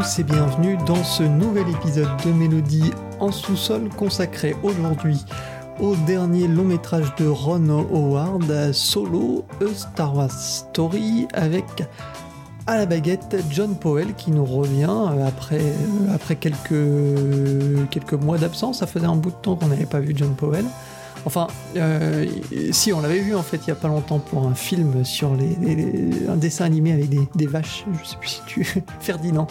Et bienvenue dans ce nouvel épisode de Mélodie en sous-sol consacré aujourd'hui au dernier long métrage de Ron Howard, Solo, A Star Wars Story, avec à la baguette John Powell qui nous revient après, après quelques, quelques mois d'absence. Ça faisait un bout de temps qu'on n'avait pas vu John Powell. Enfin, euh, si on l'avait vu en fait il y a pas longtemps pour un film sur les, un dessin animé avec des, des, vaches. Je sais plus si tu Ferdinand.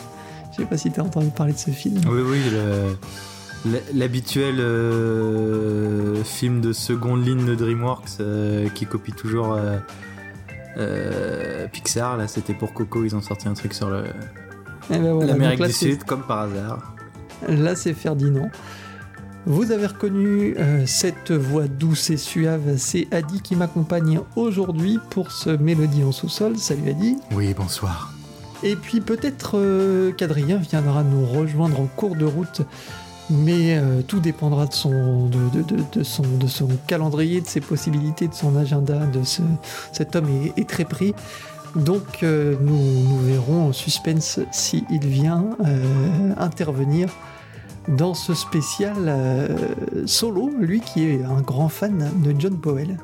Je sais pas si tu as entendu parler de ce film. Oui oui, l'habituel euh, film de seconde ligne de DreamWorks euh, qui copie toujours euh, Pixar. Là, c'était pour Coco, ils ont sorti un truc sur le eh ben l'Amérique du Sud comme par hasard. Là, c'est Ferdinand. Vous avez reconnu euh, cette voix douce et suave, c'est Adi qui m'accompagne aujourd'hui pour ce Mélodie en sous-sol. Salut Adi. Oui, bonsoir. Et puis peut-être euh, qu'Adrien viendra nous rejoindre en cours de route, mais euh, tout dépendra de son, calendrier, de ses possibilités, de son agenda. De ce, cet homme est, très pris. Donc nous, nous, verrons en suspense s'il vient intervenir dans ce spécial euh, solo, lui qui est un grand fan de John Powell.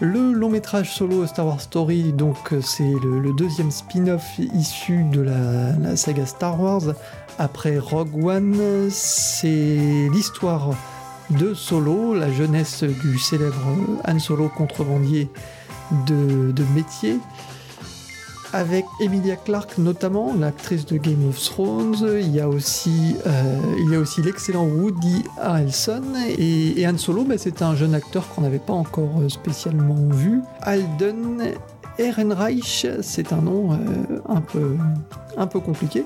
Le long métrage solo Star Wars Story, donc c'est le, deuxième spin-off issu de la, saga Star Wars. Après Rogue One, c'est l'histoire de Solo, la jeunesse du célèbre Han Solo contrebandier de, de métier avec Emilia Clarke notamment, l'actrice de Game of Thrones. Il y a aussi, euh, il y a aussi l'excellent Woody Harrelson et, Han Solo. Ben, c'est un jeune acteur qu'on n'avait pas encore euh, spécialement vu. Alden Ehrenreich, c'est un nom euh, un peu, un peu compliqué,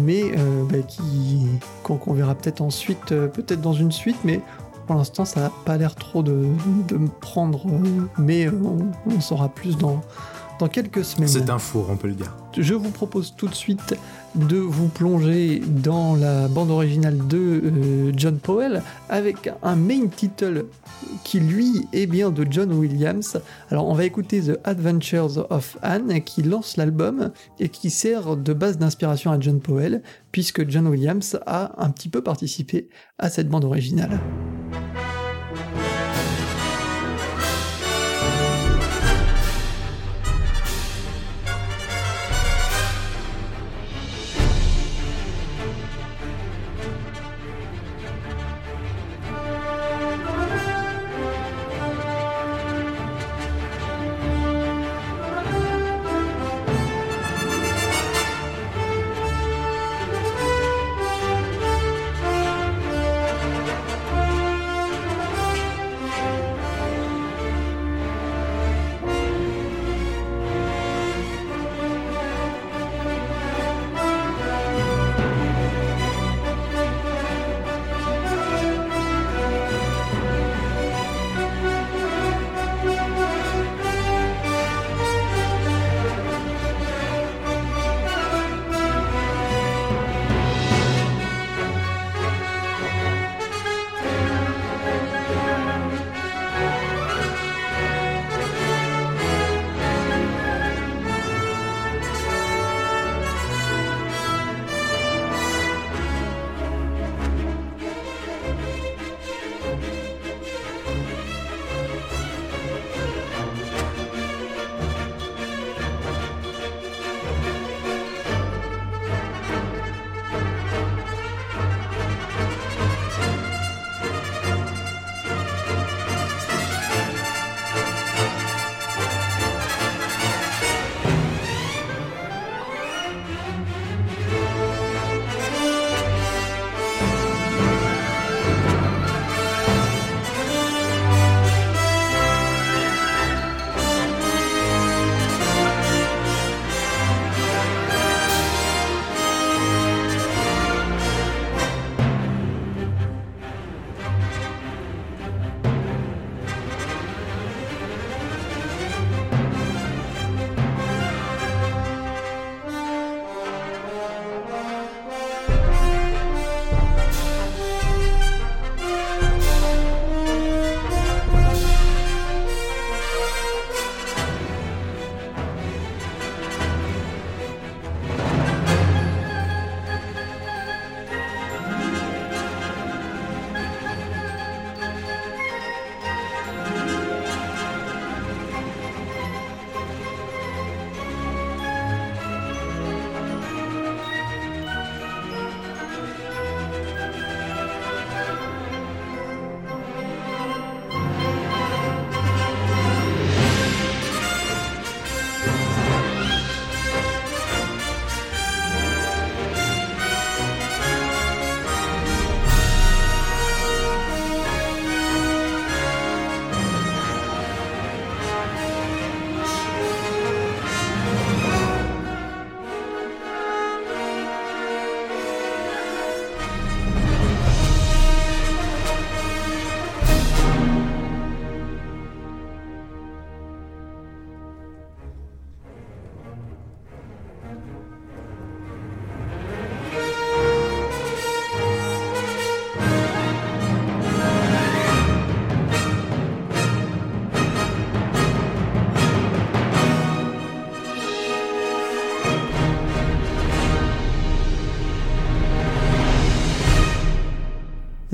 mais ben, qui qu'on verra peut-être ensuite, peut-être dans une suite, mais pour l'instant, ça n'a pas l'air trop de, me prendre, mais on, saura plus dans, dans quelques semaines. C'est un four, on peut le dire. Je vous propose tout de suite de vous plonger dans la bande originale de euh, John Powell avec un main title qui lui est bien de John Williams. Alors on va écouter The Adventures of Anne qui lance l'album et qui sert de base d'inspiration à John Powell puisque John Williams a un petit peu participé à cette bande originale.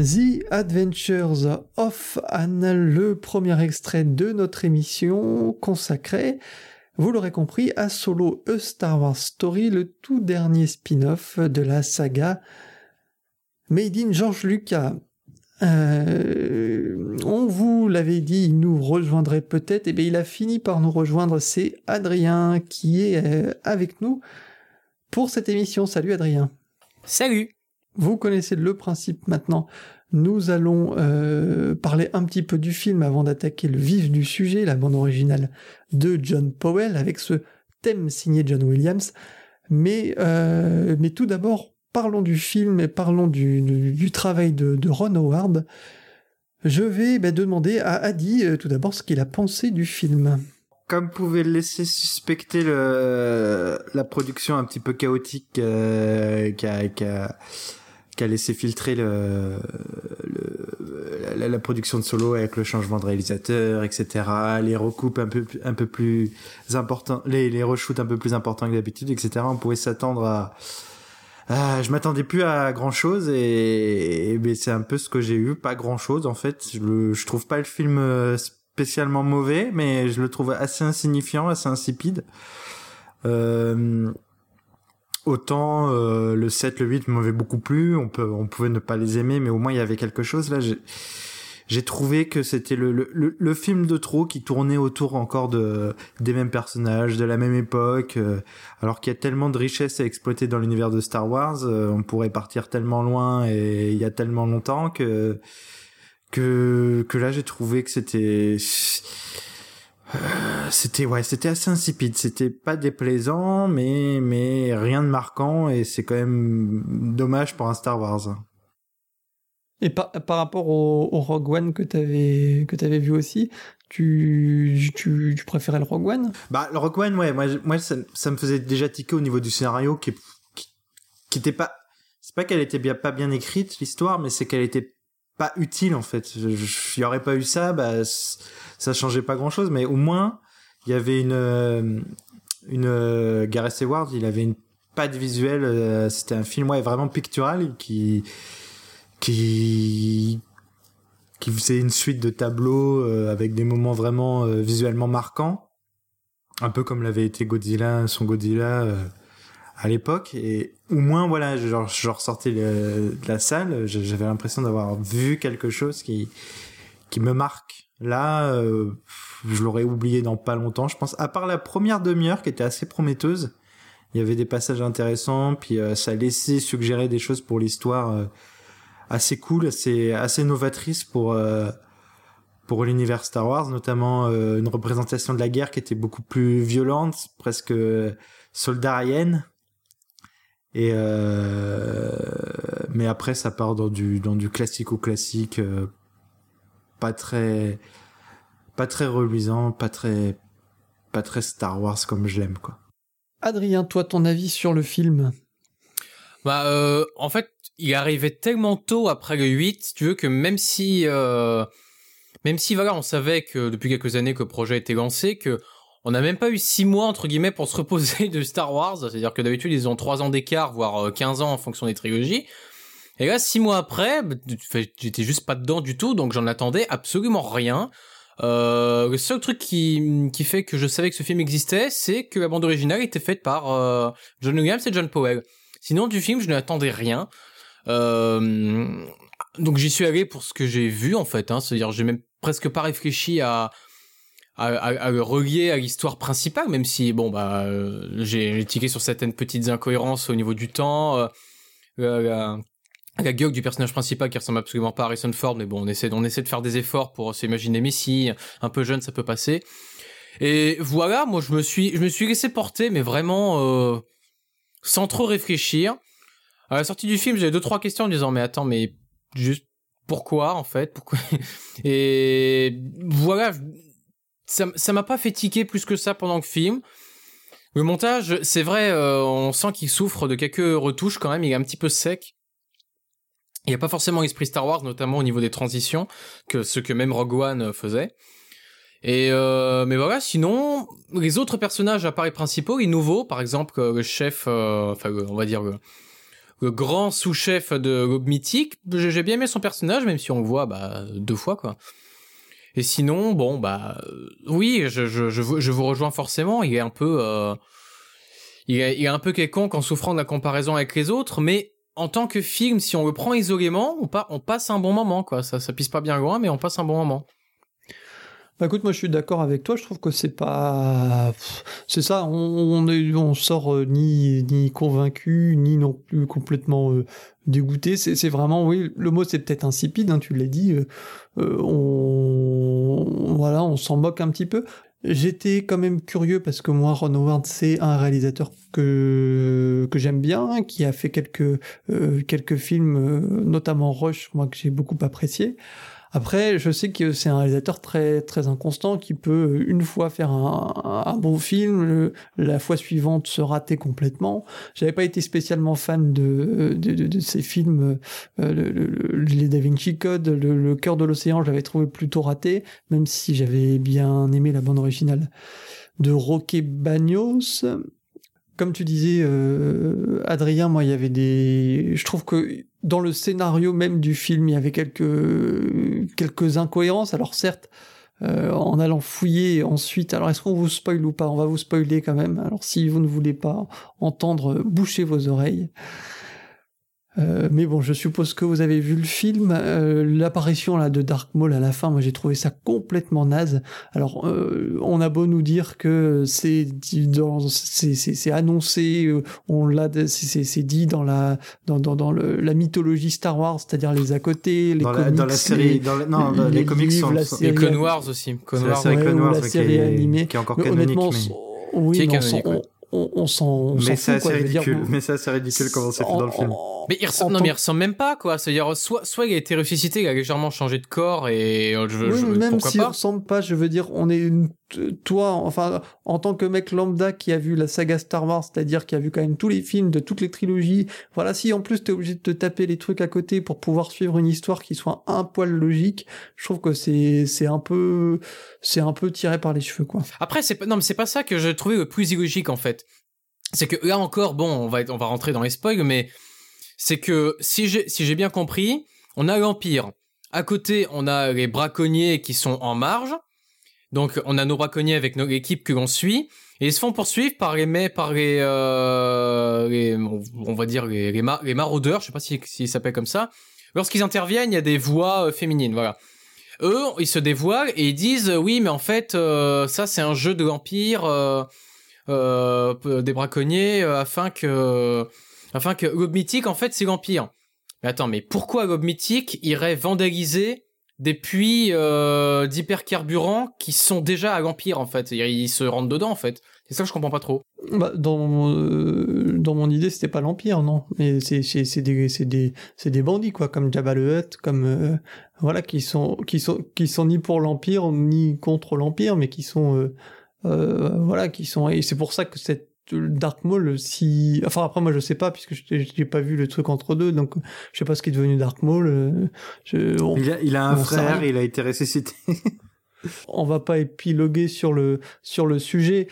The Adventures of Anne, le premier extrait de notre émission consacrée, vous l'aurez compris, à Solo A Star Wars Story, le tout dernier spin-off de la saga Made in George Lucas. Euh, on vous l'avait dit, il nous rejoindrait peut-être. Et eh bien, il a fini par nous rejoindre. C'est Adrien qui est euh, avec nous pour cette émission. Salut Adrien. Salut. Vous connaissez le principe maintenant. Nous allons euh, parler un petit peu du film avant d'attaquer le vif du sujet, la bande originale de John Powell avec ce thème signé John Williams. Mais, mais tout d'abord, parlons du film et parlons du, travail de, Ron Howard. Je vais bah, demander à Adi euh, tout d'abord ce qu'il a pensé du film. Comme pouvait laisser suspecter la production un petit peu chaotique euh, qui, a, laissé filtrer le, la, production de Solo avec le changement de réalisateur, etc. Les recoupes un peu, un peu plus importants, les, les reshoots un peu plus importants que d'habitude, etc. On pouvait s'attendre à ah, je m'attendais plus à grand chose et, ben, c'est un peu ce que j'ai eu, pas grand chose en fait. Je, je trouve pas le film euh, spécialement mauvais, mais je le trouve assez insignifiant, assez insipide. Euh, autant euh, le 7, le 8 m'avaient beaucoup plu, on peut, on pouvait ne pas les aimer, mais au moins il y avait quelque chose. Là j'ai trouvé que c'était le, le, le, film de trop qui tournait autour encore de des mêmes personnages, de la même époque, euh, alors qu'il y a tellement de richesses à exploiter dans l'univers de Star Wars, euh, on pourrait partir tellement loin et il y a tellement longtemps que que que là j'ai trouvé que c'était c'était ouais c'était assez insipide c'était pas déplaisant mais mais rien de marquant et c'est quand même dommage pour un Star Wars et par, par rapport au, Rogue One que tu avais, que avais vu aussi, tu, tu, tu, préférais le Rogue One? Bah, le Rogue One, ouais, moi, moi ça, ça, me faisait déjà tiquer au niveau du scénario qui, qui, qui était pas. C'est pas qu'elle était bien, pas bien écrite, l'histoire, mais c'est qu'elle était pas utile, en fait. Il y aurait pas eu ça, bah, ça changeait pas grand chose, mais au moins, il y avait une. Une. Gareth Edwards, il avait une patte visuelle, euh, c'était un film, ouais, vraiment pictural qui qui qui faisait une suite de tableaux euh, avec des moments vraiment euh, visuellement marquants, un peu comme l'avait été Godzilla, son Godzilla euh, à l'époque. Et au moins, voilà, genre, je ressortais de la salle, j'avais l'impression d'avoir vu quelque chose qui qui me marque. Là, je l'aurais oublié dans pas longtemps, je pense. À part la première demi-heure qui était assez prometteuse, il y avait des passages intéressants, puis ça laissait suggérer des choses pour l'histoire assez cool, assez assez novatrice pour euh, pour l'univers Star Wars, notamment euh, une représentation de la guerre qui était beaucoup plus violente, presque soldarienne. Et euh, mais après ça part dans du dans du classique ou classique, pas très pas très reluisant, pas très pas très Star Wars comme je l'aime quoi. Adrien, toi ton avis sur le film? Bah euh, en fait il arrivait tellement tôt après le 8, tu veux, que même si, euh, même si, voilà, on savait que depuis quelques années que le projet était lancé, que on n'a même pas eu six mois, entre guillemets, pour se reposer de Star Wars. C'est-à-dire que d'habitude, ils ont trois ans d'écart, voire 15 euh, ans en fonction des trilogies. Et là, six mois après, bah, j'étais juste pas dedans du tout, donc j'en attendais absolument rien. Euh, le seul truc qui, qui fait que je savais que ce film existait, c'est que la bande originale était faite par euh, John Williams et John Powell. Sinon, du film, je n'attendais rien. Euh, donc j'y suis allé pour ce que j'ai vu en fait, hein, c'est-à-dire j'ai même presque pas réfléchi à à, à, le relier à l'histoire principale, même si bon bah euh, j'ai tiqué sur certaines petites incohérences au niveau du temps, euh, la, la gueule du personnage principal qui ressemble absolument pas à Harrison Ford, mais bon on essaie on essaie de faire des efforts pour s'imaginer Messi, un peu jeune ça peut passer. Et voilà, moi je me suis je me suis laissé porter, mais vraiment euh, sans trop réfléchir. À la sortie du film, j'avais deux trois questions en me disant mais attends mais juste pourquoi en fait pourquoi? Et voilà ça m'a pas fait tiquer plus que ça pendant le film. Le montage, c'est vrai, euh, on sent qu'il souffre de quelques retouches quand même, il est un petit peu sec. Il n'y a pas forcément l'esprit Star Wars, notamment au niveau des transitions, que ce que même Rogue One faisait. Et euh, mais voilà, sinon les autres personnages appareils principaux, les nouveaux, par exemple le chef, euh, enfin on va dire le grand sous-chef de Mythique. J'ai bien aimé son personnage, même si on le voit bah, deux fois, quoi. Et sinon, bon, bah, euh, oui, je, je, je, vous, je vous rejoins forcément. Il est un peu, euh, il, est, il est un peu quelconque en souffrant de la comparaison avec les autres, mais en tant que film, si on le prend isolément, on, pa on passe un bon moment, quoi. Ça, ça pisse pas bien loin, mais on passe un bon moment. Bah écoute, moi je suis d'accord avec toi. Je trouve que c'est pas, c'est ça. On, est, on sort euh, ni ni convaincu, ni non plus complètement euh, dégoûté. C'est vraiment, oui, le mot c'est peut-être insipide. Hein, tu l'as dit. Euh, euh, on voilà, on s'en moque un petit peu. J'étais quand même curieux parce que moi, Ron Howard, c'est un réalisateur que que j'aime bien, qui a fait quelques quelques films, notamment Rush, moi que j'ai beaucoup apprécié. Après, je sais que c'est un réalisateur très très inconstant qui peut une fois faire un, bon film, la fois suivante se rater complètement. J'avais pas été spécialement fan de de, de, de ces films, euh, le, le, les Da Vinci Code, le, cœur de l'océan, je l'avais trouvé plutôt raté, même si j'avais bien aimé la bande originale de Roque Bagnos. Comme tu disais, euh, Adrien, moi, il y avait des. Je trouve que dans le scénario même du film, il y avait quelques quelques incohérences. Alors certes, euh, en allant fouiller ensuite. Alors est-ce qu'on vous spoil ou pas? On va vous spoiler quand même. Alors si vous ne voulez pas entendre, bouchez vos oreilles. Euh, mais bon, je suppose que vous avez vu le film. Euh, L'apparition là de Dark Maul à la fin, moi j'ai trouvé ça complètement naze. Alors, euh, on a beau nous dire que c'est c'est annoncé, euh, on l'a, c'est dit dans la dans dans, dans le, la mythologie Star Wars, c'est-à-dire les à côté, les dans comics, la, dans la série, les, dans la, non, les, les comics livres, sont, la série Et Clone Wars aussi. Clone C'est la Wars. série ouais, Clone ou Wars la qui série est- animée. qui est encore Mais canonique, honnêtement, mais- oui, Qui est mais on canonique, s'en- ouais. On, on s'en on mais s'en c'est assez veux dire, ridicule. on- Mais c'est assez ridicule comment c'est fait dans le film. Mais il ressemble, non, mais il ressemble même pas, quoi. C'est-à-dire, soit, soit il a été ressuscité, il a légèrement changé de corps et euh, je, Oui, je- mais même s'il ressemble pas, je veux dire, on est une- toi, enfin, en tant que mec lambda qui a vu la saga Star Wars, c'est-à-dire qui a vu quand même tous les films de toutes les trilogies. Voilà, si en plus t'es obligé de te taper les trucs à côté pour pouvoir suivre une histoire qui soit un poil logique, je trouve que c'est c'est un peu c'est un peu tiré par les cheveux, quoi. Après, c'est pas, non, mais c'est pas ça que je trouvais le plus illogique, en fait. C'est que là encore, bon, on va, on va rentrer dans les spoils, mais c'est que si j'ai, si j'ai bien compris, on a l'Empire. À côté, on a les braconniers qui sont en marge. Donc, on a nos braconniers avec nos équipes que l'on suit. Et ils se font poursuivre par les, par les, euh, les- on va dire les, les, ma- les maraudeurs, je sais pas si, s'ils s'appellent comme ça. Lorsqu'ils interviennent, il y a des voix euh, féminines, voilà. Eux, ils se dévoilent et ils disent, oui, mais en fait, euh, ça, c'est un jeu de l'Empire, euh, des braconniers, afin que, afin que Gob Mythique, en fait, c'est l'Empire. Mais attends, mais pourquoi Gob Mythique irait vandaliser des puits euh, d'hypercarburant qui sont déjà à l'Empire, en fait Ils se rentrent dedans, en fait. C'est ça que je comprends pas trop. Bah, dans mon, euh, dans mon idée, c'était pas l'Empire, non. Mais c'est c'est c'est des des des bandits quoi, comme Jabba Hutt, comme euh, voilà, qui sont qui sont qui sont ni pour l'Empire ni contre l'Empire, mais qui sont euh, euh, voilà, qui sont et c'est pour ça que cette Dark Maul, si enfin après moi je sais pas puisque je n'ai pas vu le truc entre deux, donc je sais pas ce qui est devenu Dark Maul. euh, je, on, Il a, il a un on frère, il a été ressuscité. on va pas épiloguer sur le sur le sujet.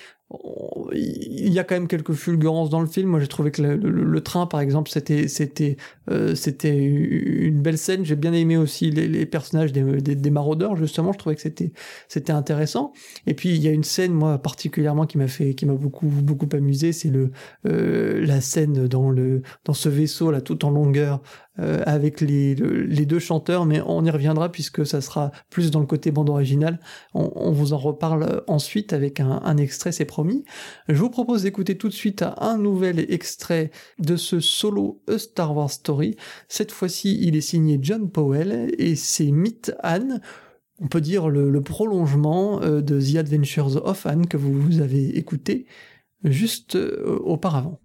Il y a quand même quelques fulgurances dans le film. Moi, j'ai trouvé que le, train, par exemple, c'était c'était euh, c'était une belle scène. J'ai bien aimé aussi les, les personnages des, des, des maraudeurs. Justement, je trouvais que c'était c'était intéressant. Et puis il y a une scène, moi particulièrement, qui m'a fait qui m'a beaucoup beaucoup amusé. C'est le euh, la scène dans le dans ce vaisseau là, tout en longueur, euh, avec les le- les deux chanteurs. Mais on y reviendra puisque ça sera plus dans le côté bande originale. On, vous en reparle ensuite avec un, extrait, c'est promis. Je vous propose d'écouter tout de suite un nouvel extrait de ce solo A Star Wars Story. Cette fois-ci, il est signé John Powell et c'est Meet Anne. On peut dire le, le prolongement euh, de The Adventures of Anne que vous avez écouté juste euh, auparavant.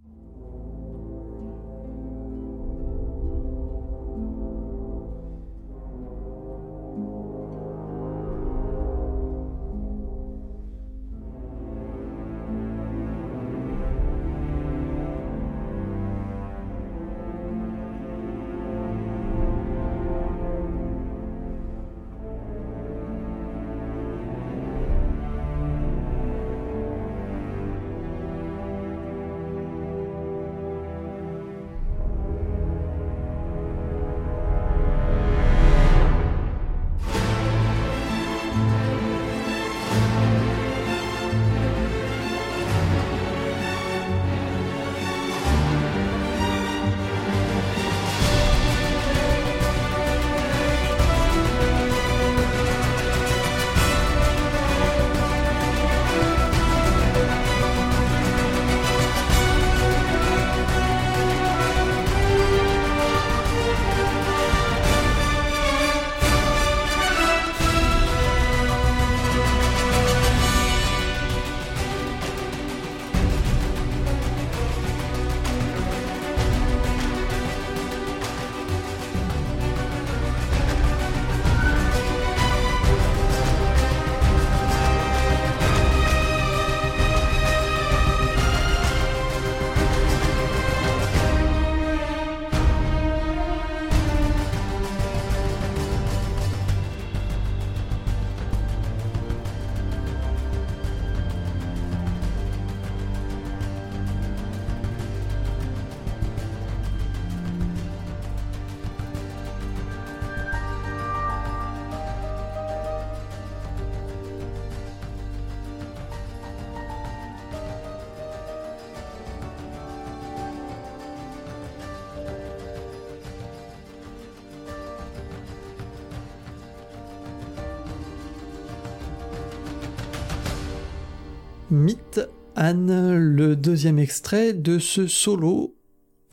Le deuxième extrait de ce solo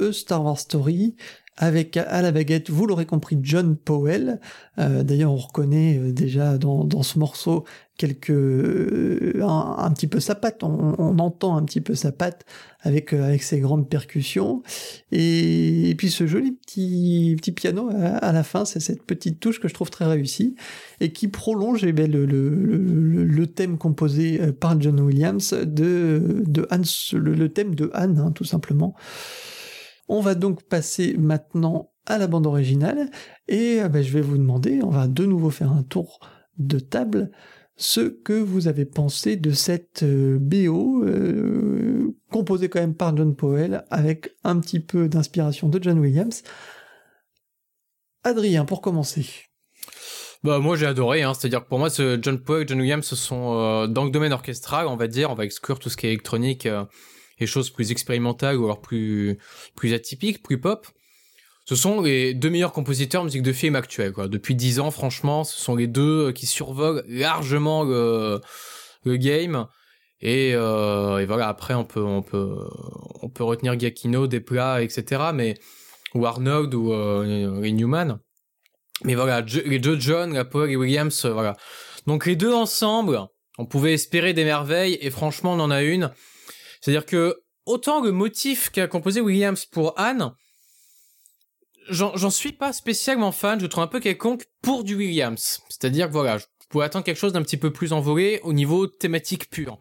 A Star Wars Story avec à la baguette, vous l'aurez compris, John Powell. Euh, d'ailleurs, on reconnaît euh, déjà dans ce morceau euh, un, petit peu sa patte. On, entend un petit peu sa patte avec avec ses grandes percussions et, puis ce joli petit petit piano à, la fin. C'est cette petite touche que je trouve très réussie et qui prolonge eh bien, le, le, le, thème composé par John Williams de de le, thème de Anne, hein, tout simplement. On va donc passer maintenant à la bande originale et euh, ben, je vais vous demander, on va de nouveau faire un tour de table, ce que vous avez pensé de cette euh, BO euh, composée quand même par John Powell avec un petit peu d'inspiration de John Williams. Adrien, pour commencer. Bah moi j'ai adoré, hein. c'est-à-dire que pour moi John Powell, John Williams, ce sont dans le domaine orchestral, on va dire, on va exclure tout ce qui est électronique les choses plus expérimentales ou alors plus plus atypiques, plus pop. Ce sont les deux meilleurs compositeurs de musique de film actuels. Quoi. Depuis dix ans, franchement, ce sont les deux qui survolent largement le, le game. Et, euh, et, voilà, après on peut on peut on peut retenir Giacchino, plats, etc. Mais ou Arnold ou euh, Newman. Mais voilà, les deux John, la Paul et Williams, euh, voilà. Donc les deux ensemble, on pouvait espérer des merveilles et franchement on en a une. C'est-à-dire que autant le motif qu'a composé Williams pour Anne, j'en suis pas spécialement fan, je trouve un peu quelconque pour du Williams. C'est-à-dire que voilà, je pourrais attendre quelque chose d'un petit peu plus envolé au niveau thématique pur.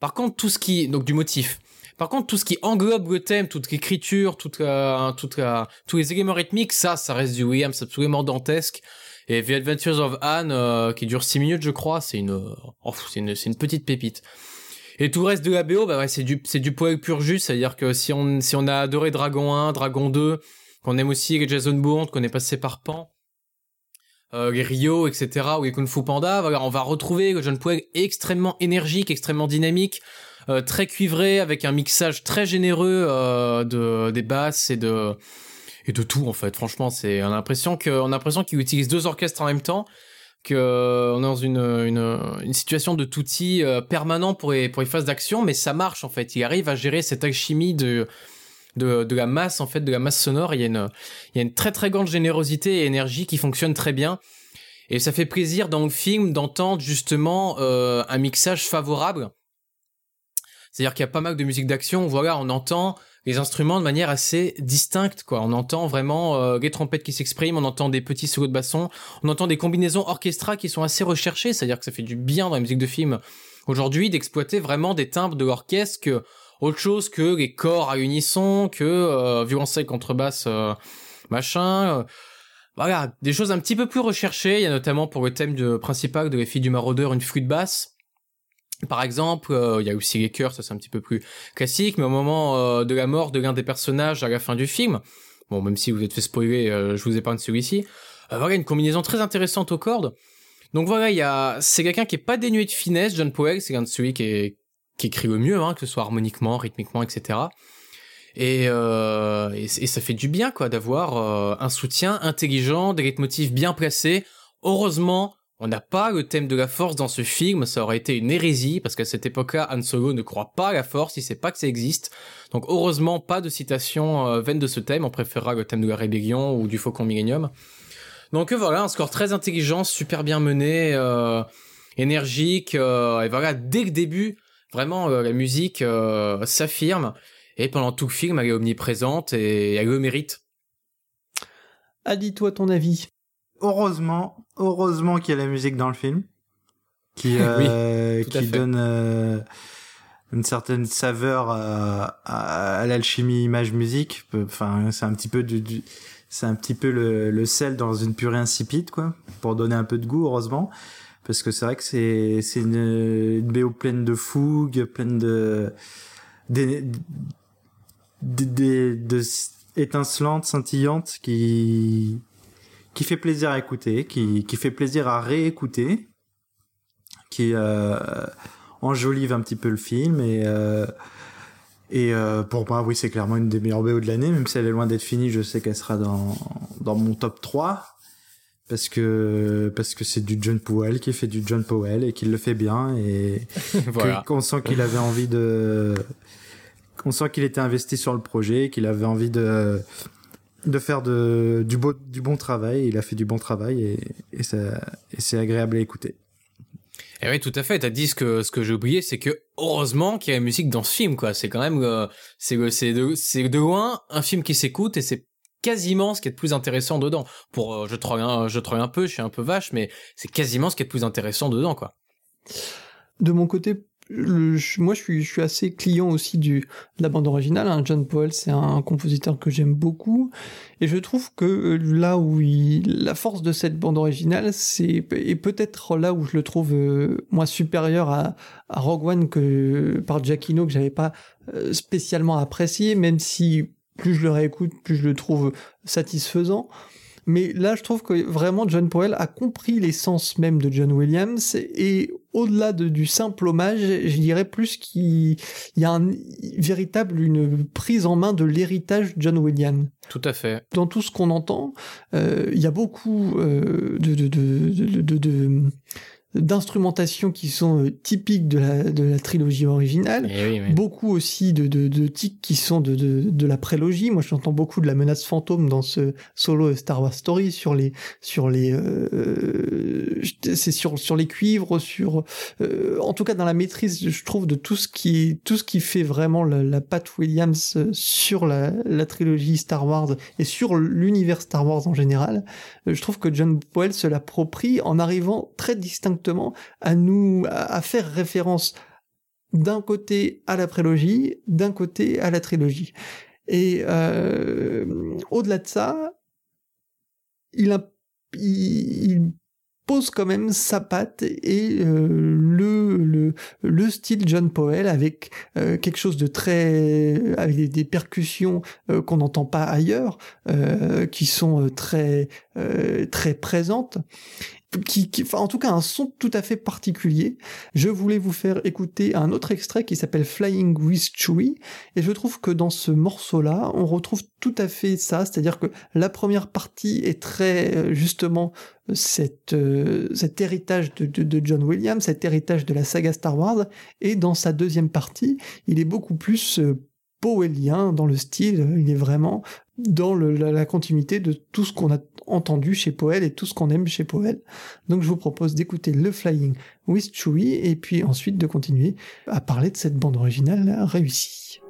Par contre, tout ce qui, donc du motif. Par contre, tout ce qui englobe le thème, toute l'écriture, toute toute tous les éléments rythmiques, ça, ça reste du Williams absolument dantesque. Et The Adventures of Anne, euh, qui dure 6 minutes, je crois, c'est une, oh, c'est une, c'est une petite pépite. Et tout le reste de la BO, bah ouais, c'est du, c'est du poil pur juste, c'est-à-dire que si on, si on a adoré Dragon 1, Dragon 2, qu'on aime aussi Jason Bourne, qu'on est passé par Pan, euh, Rio, etc., ou Kung Fu Panda, voilà, on va retrouver John Poeg extrêmement énergique, extrêmement dynamique, euh, très cuivré, avec un mixage très généreux euh, de des basses et de et de tout en fait. Franchement, c'est on a l'impression que on a l'impression qu'il utilise deux orchestres en même temps qu'on est dans une, une, situation de touti euh, permanent pour les, pour les phases d'action, mais ça marche en fait. Il arrive à gérer cette alchimie de, de, de la masse en fait, de la masse sonore. Il y a une, il y a une très très grande générosité et énergie qui fonctionne très bien. Et ça fait plaisir dans le film d'entendre justement euh, un mixage favorable. C'est-à-dire qu'il y a pas mal de musique d'action. Voilà, on entend les instruments de manière assez distincte quoi. On entend vraiment euh, les trompettes qui s'expriment, on entend des petits solos de basson, on entend des combinaisons orchestrales qui sont assez recherchées, c'est-à-dire que ça fait du bien dans la musique de film aujourd'hui d'exploiter vraiment des timbres de l'orchestre autre chose que les corps à unisson, que euh, violoncelle contrebasse euh, machin euh, voilà, des choses un petit peu plus recherchées, il y a notamment pour le thème de, principal de Les filles du maraudeur une flûte basse par exemple, euh, il y a aussi les cœurs, ça c'est un petit peu plus classique, mais au moment euh, de la mort de l'un des personnages à la fin du film, bon même si vous êtes fait spoiler, euh, je vous épargne celui-ci, voilà une combinaison très intéressante aux cordes. Donc voilà, il y a, c'est quelqu'un qui est pas dénué de finesse, John Powell, c'est un de celui qui est qui écrit le mieux, hein, que ce soit harmoniquement, rythmiquement, etc. Et, et, et, ça fait du bien quoi d'avoir un soutien intelligent, des motifs bien placés. Heureusement, on n'a pas le thème de la force dans ce film, ça aurait été une hérésie, parce qu'à cette époque-là, Han Solo ne croit pas à la force, il sait pas que ça existe. Donc heureusement, pas de citation euh, vaine de ce thème, on préférera le thème de la rébellion ou du Faucon Millennium. Donc euh, voilà, un score très intelligent, super bien mené, euh, énergique, et voilà, dès le début, vraiment, la musique s'affirme, et pendant tout le film, elle est omniprésente et elle le mérite. Adi, toi ton avis? Heureusement, heureusement qu'il y a la musique dans le film, qui, euh, qui donne euh, une certaine saveur à, à, l'alchimie image-musique. Enfin, c'est un petit peu du, c'est un petit peu le, le, sel dans une purée insipide, quoi, pour donner un peu de goût, heureusement. Parce que c'est vrai que c'est, c'est une, une BO pleine de fougue, pleine de, des, des, de étincelantes, scintillantes, qui, qui fait plaisir à écouter, qui, qui fait plaisir à réécouter, qui euh, enjolive un petit peu le film et euh, et euh, pour moi oui c'est clairement une des meilleures BO de l'année même si elle est loin d'être finie je sais qu'elle sera dans dans mon top 3 parce que parce que c'est du John Powell qui fait du John Powell et qu'il le fait bien et voilà. qu'on sent qu'il avait envie de qu'on sent qu'il était investi sur le projet, qu'il avait envie de de faire de, du, beau, du bon travail. Il a fait du bon travail et, et, ça, et c'est agréable à écouter. Et oui, tout à fait. T'as dit ce que ce que j'ai oublié, c'est que heureusement qu'il y a la musique dans ce film, quoi. C'est quand même euh, c'est c'est de c'est de loin un film qui s'écoute et c'est quasiment ce qui est le plus intéressant dedans. Pour euh, je troll un je troll un peu, je suis un peu vache, mais c'est quasiment ce qui est le plus intéressant dedans, quoi. De mon côté, moi, je suis, assez client aussi du, de la bande originale. Hein. John Powell, c'est un compositeur que j'aime beaucoup. Et je trouve que euh, là où la force de cette bande originale, c'est, et peut-être là où je le trouve, euh, moi, supérieur à, à Rogue One que, par Giacchino, que j'avais pas euh, spécialement apprécié, même si plus je le réécoute, plus je le trouve satisfaisant. Mais là, je trouve que vraiment John Powell a compris l'essence même de John Williams et au-delà de, du simple hommage, je dirais plus qu'il y a un véritable une prise en main de l'héritage John Williams. Tout à fait. Dans tout ce qu'on entend, euh, il y a beaucoup euh, de, de, de d'instrumentation qui sont euh, typiques de la, de la trilogie originale. Eh oui, oui. Beaucoup aussi de, de, de tics qui sont de, de, de la prélogie. Moi, j'entends beaucoup de la menace fantôme dans ce solo Star Wars Story sur les, sur les, euh, c'est sur, sur les cuivres, sur, euh, en tout cas dans la maîtrise, je trouve, de tout ce qui, tout ce qui fait vraiment la, la Pat Williams sur la, la trilogie Star Wars et sur l'univers Star Wars en général. Je trouve que John Powell se l'approprie en arrivant très à nous à faire référence d'un côté à la prélogie, d'un côté à la trilogie. Et euh, au-delà de ça, il, pose quand même sa patte et euh, le, le, le style John Powell avec euh, quelque chose de très avec des, des percussions qu'on n'entend pas ailleurs qui sont très très présentes en tout cas un son tout à fait particulier. Je voulais vous faire écouter un autre extrait qui s'appelle Flying with Chewie. Et je trouve que dans ce morceau-là, on retrouve tout à fait ça, c'est-à-dire que la première partie est très justement cette, euh, cet héritage de, John Williams, cet héritage de la saga Star Wars, et dans sa deuxième partie, il est beaucoup plus euh, powellien dans le style, il est vraiment dans la, continuité de tout ce qu'on a entendu chez Powell et tout ce qu'on aime chez Powell. Donc je vous propose d'écouter le Flying with Chewie et puis ensuite de continuer à parler de cette bande originale réussie.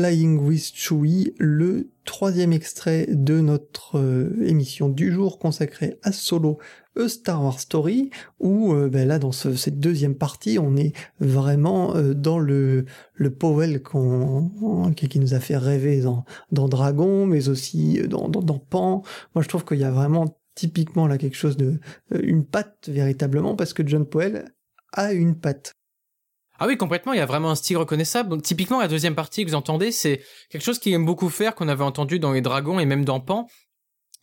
Flying with Chewie, le troisième extrait de notre euh, émission du jour consacrée à Solo, A Star Wars Story, où euh, ben là dans cette deuxième partie, on est vraiment euh, dans le le Powell qui, nous a fait rêver dans Dragon, mais aussi dans Pan. Moi, je trouve qu'il y a vraiment typiquement là quelque chose de une patte véritablement parce que John Powell a une patte. Ah oui, complètement, il y a vraiment un style reconnaissable. Typiquement, la deuxième partie que vous entendez, c'est quelque chose qu'il aime beaucoup faire, qu'on avait entendu dans Les Dragons et même dans Pan.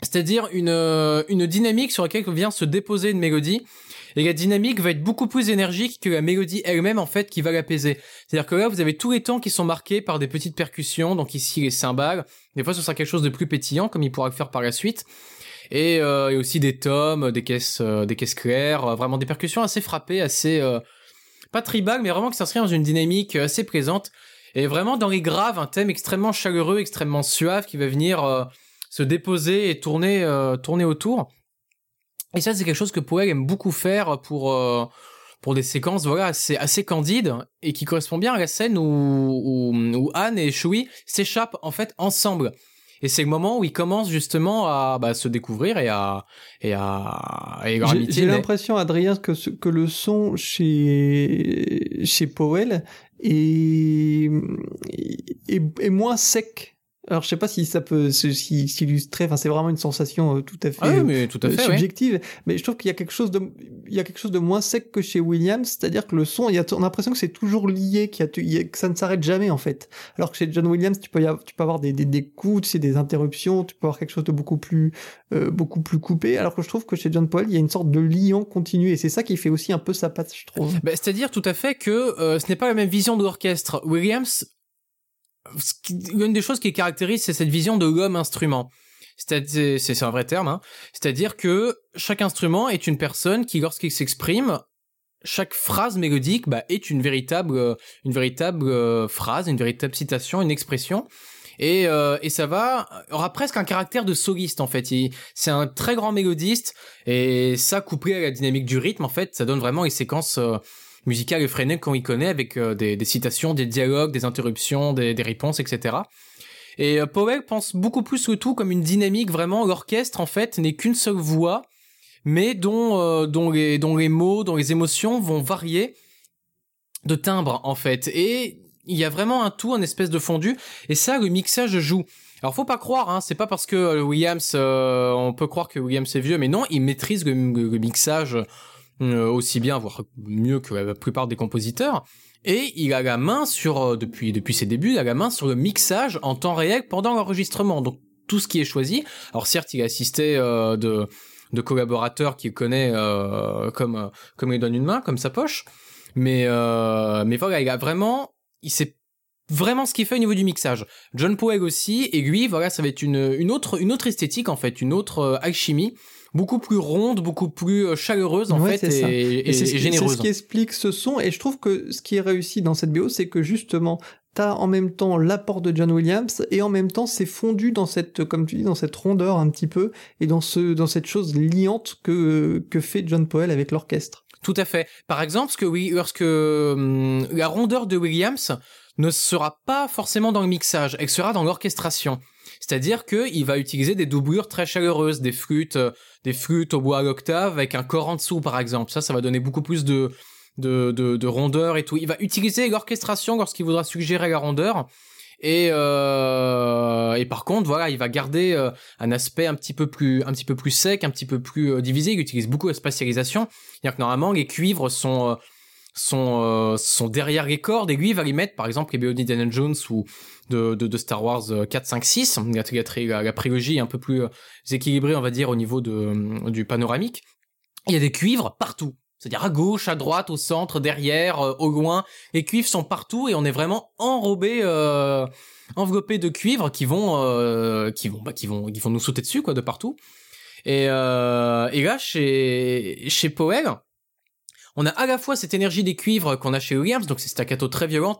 C'est-à-dire une, euh, une dynamique sur laquelle vient se déposer une mélodie. Et la dynamique va être beaucoup plus énergique que la mélodie elle-même, en fait, qui va l'apaiser. C'est-à-dire que là, vous avez tous les temps qui sont marqués par des petites percussions, donc ici les cymbales. Des fois, ce sera quelque chose de plus pétillant, comme il pourra le faire par la suite. Et, euh, et aussi des tomes, des caisses, euh, des caisses claires, vraiment des percussions assez frappées, assez pas tribal, mais vraiment qui s'inscrit dans une dynamique euh, assez présente. Et vraiment dans les graves, un thème extrêmement chaleureux, extrêmement suave qui va venir euh, se déposer et tourner, euh, tourner autour. Et ça, c'est quelque chose que Poel aime beaucoup faire pour des séquences voilà assez assez candides et qui correspond bien à la scène où Anne et Shui s'échappent en fait ensemble. Et c'est le moment où ils commencent justement à bah, se découvrir et à et à et J'ai l'impression, Adrien, que que le son chez chez Powell est, est, est moins sec alors je sais pas si ça peut s'illustrer. Enfin, c'est vraiment une sensation euh, tout à fait, ah mais tout à euh, fait subjective. Mais je trouve qu'il y a quelque chose de, il y a quelque chose de moins sec que chez Williams, c'est-à-dire que le son, il y a, on a l'impression que c'est toujours lié, qu'il y a, que ça ne s'arrête jamais en fait. Alors que chez John Williams, tu peux, y avoir, tu peux avoir des, des, des coups, tu sais, des interruptions, tu peux avoir quelque chose de beaucoup plus, euh, beaucoup plus coupé. Alors que je trouve que chez John Paul, il y a une sorte de liant continu, et c'est ça qui fait aussi un peu sa patte, je trouve. Bah, c'est-à-dire tout à fait que ce n'est pas la même vision de l'orchestre. Williams une des choses qui caractérise, c'est cette vision de l'homme instrument. C'est un vrai terme, hein. c'est-à-dire que chaque instrument est une personne qui, lorsqu'il s'exprime, chaque phrase mélodique bah, est une véritable, une véritable euh, phrase, une véritable citation, une expression. Et, euh, et ça va aura presque un caractère de soliste en fait. C'est un très grand mélodiste et ça couplé à la dynamique du rythme en fait, ça donne vraiment une séquence euh, musical effréné qu'on y connaît avec euh, des, citations, des dialogues, des interruptions, des, réponses, etc. Et euh, Powell pense beaucoup plus le tout comme une dynamique vraiment. L'orchestre en fait n'est qu'une seule voix, mais dont euh, dont les mots, dont les émotions vont varier de timbre en fait. Et il y a vraiment un tout, un espèce de fondu. Et ça, le mixage joue. Alors faut pas croire, hein, c'est pas parce que Williams, on peut croire que Williams est vieux, mais non, il maîtrise le mixage aussi bien, voire mieux que la plupart des compositeurs. Et il a la main sur, euh, depuis, depuis ses débuts, il a la main sur le mixage en temps réel pendant l'enregistrement. Donc tout ce qui est choisi. Alors certes, il a assisté euh, de, de collaborateurs qu'il connaît comme, comme il donne une main, comme sa poche. Mais, mais voilà, il a vraiment, il sait vraiment ce qu'il fait au niveau du mixage. John Powell aussi, et lui, voilà, ça va être une, une autre, une autre esthétique en fait, une autre alchimie beaucoup plus ronde, beaucoup plus euh, chaleureuse en fait et, c'est ce qui explique ce son et je trouve que ce qui est réussi dans cette BO c'est que justement t'as en même temps l'apport de John Williams et en même temps c'est fondu dans cette comme tu dis dans cette rondeur un petit peu et dans ce dans cette chose liante que que fait John Powell avec l'orchestre. Tout à fait. Par exemple, ce que oui, lorsque hum, la rondeur de Williams ne sera pas forcément dans le mixage, elle sera dans l'orchestration. C'est-à-dire qu'il va utiliser des doublures très chaleureuses, des flûtes, euh, des flûtes au bois à l'octave avec un corps en dessous, par exemple. Ça, ça va donner beaucoup plus de, de, de, rondeur et tout. Il va utiliser l'orchestration lorsqu'il voudra suggérer la rondeur. Et, euh, et par contre, voilà, il va garder euh, un aspect un petit peu plus, un petit peu plus sec, un petit peu plus divisé. Il utilise beaucoup la spatialisation. C'est-à-dire que normalement, les cuivres sont sont, euh, sont derrière les cordes et lui il va y mettre par exemple les BO d'Indiana Jones ou de, de, de, Star Wars 4, 5, 6 la, la, la prélogie est un peu plus euh, équilibrée on va dire au niveau de, euh, du panoramique il y a des cuivres partout c'est-à-dire à gauche, à droite, au centre, derrière, au loin. Les cuivres sont partout et on est vraiment enrobé, euh, enveloppé de cuivres qui vont, euh, qui vont, bah, qui vont, qui vont nous sauter dessus quoi, de partout. Et, euh, et là, chez chez Powell, on a à la fois cette énergie des cuivres qu'on a chez Williams, donc c'est staccato très violent,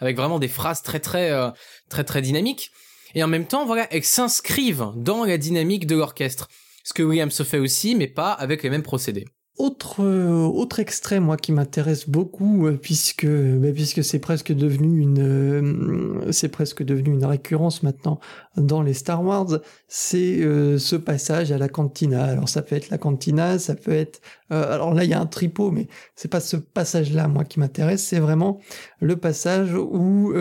avec vraiment des phrases très très euh, très très dynamiques, et en même temps, voilà, elles s'inscrivent dans la dynamique de l'orchestre. Ce que Williams se fait aussi, mais pas avec les mêmes procédés. Autre, euh, autre extrait, moi, qui m'intéresse beaucoup, euh, puisque, bah, puisque c'est presque devenu une, euh, c'est presque devenu une récurrence maintenant dans les Star Wars, c'est ce passage à la cantina. Alors ça peut être la cantina, ça peut être, alors là il y a un tripot, mais c'est pas ce passage-là, moi, qui m'intéresse, c'est vraiment le passage où,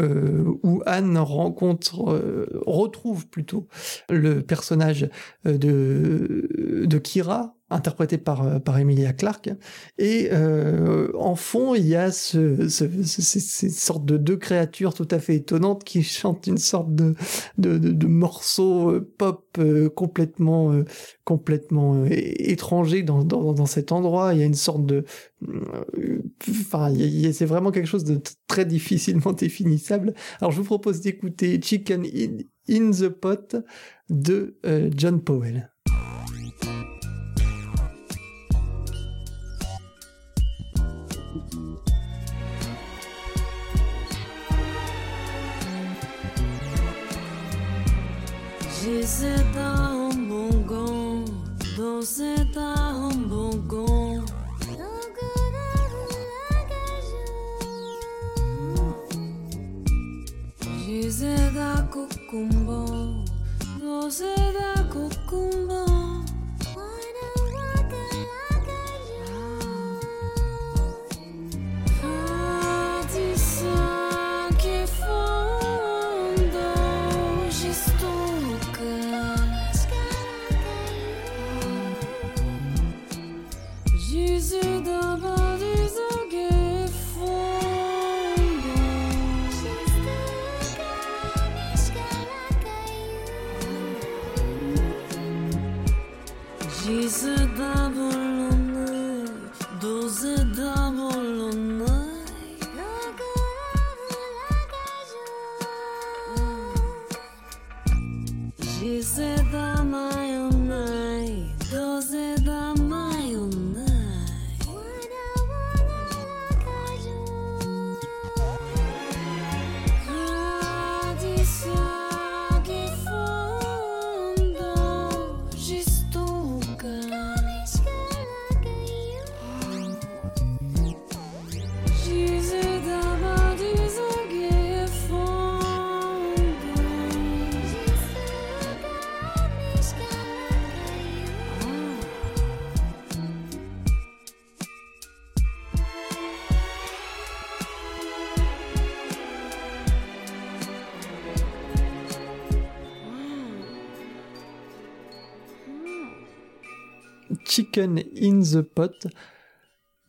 où Anne rencontre, retrouve plutôt le personnage de, de Kira, interprété par, euh, par Emilia Clarke. Et euh, en fond, il y a ce, ce, ces sortes de deux créatures tout à fait étonnantes qui chantent une sorte de, de, morceau euh, pop complètement, complètement étranger dans, dans, dans, cet endroit. Il y a une sorte de... Enfin, c'est vraiment quelque chose de très difficilement définissable. Alors, je vous propose d'écouter Chicken in, the Pot de John Powell. C'est un bongon, c'est un bongon. J'ai da cucumbo, c'est da cucumbo. In the Pot.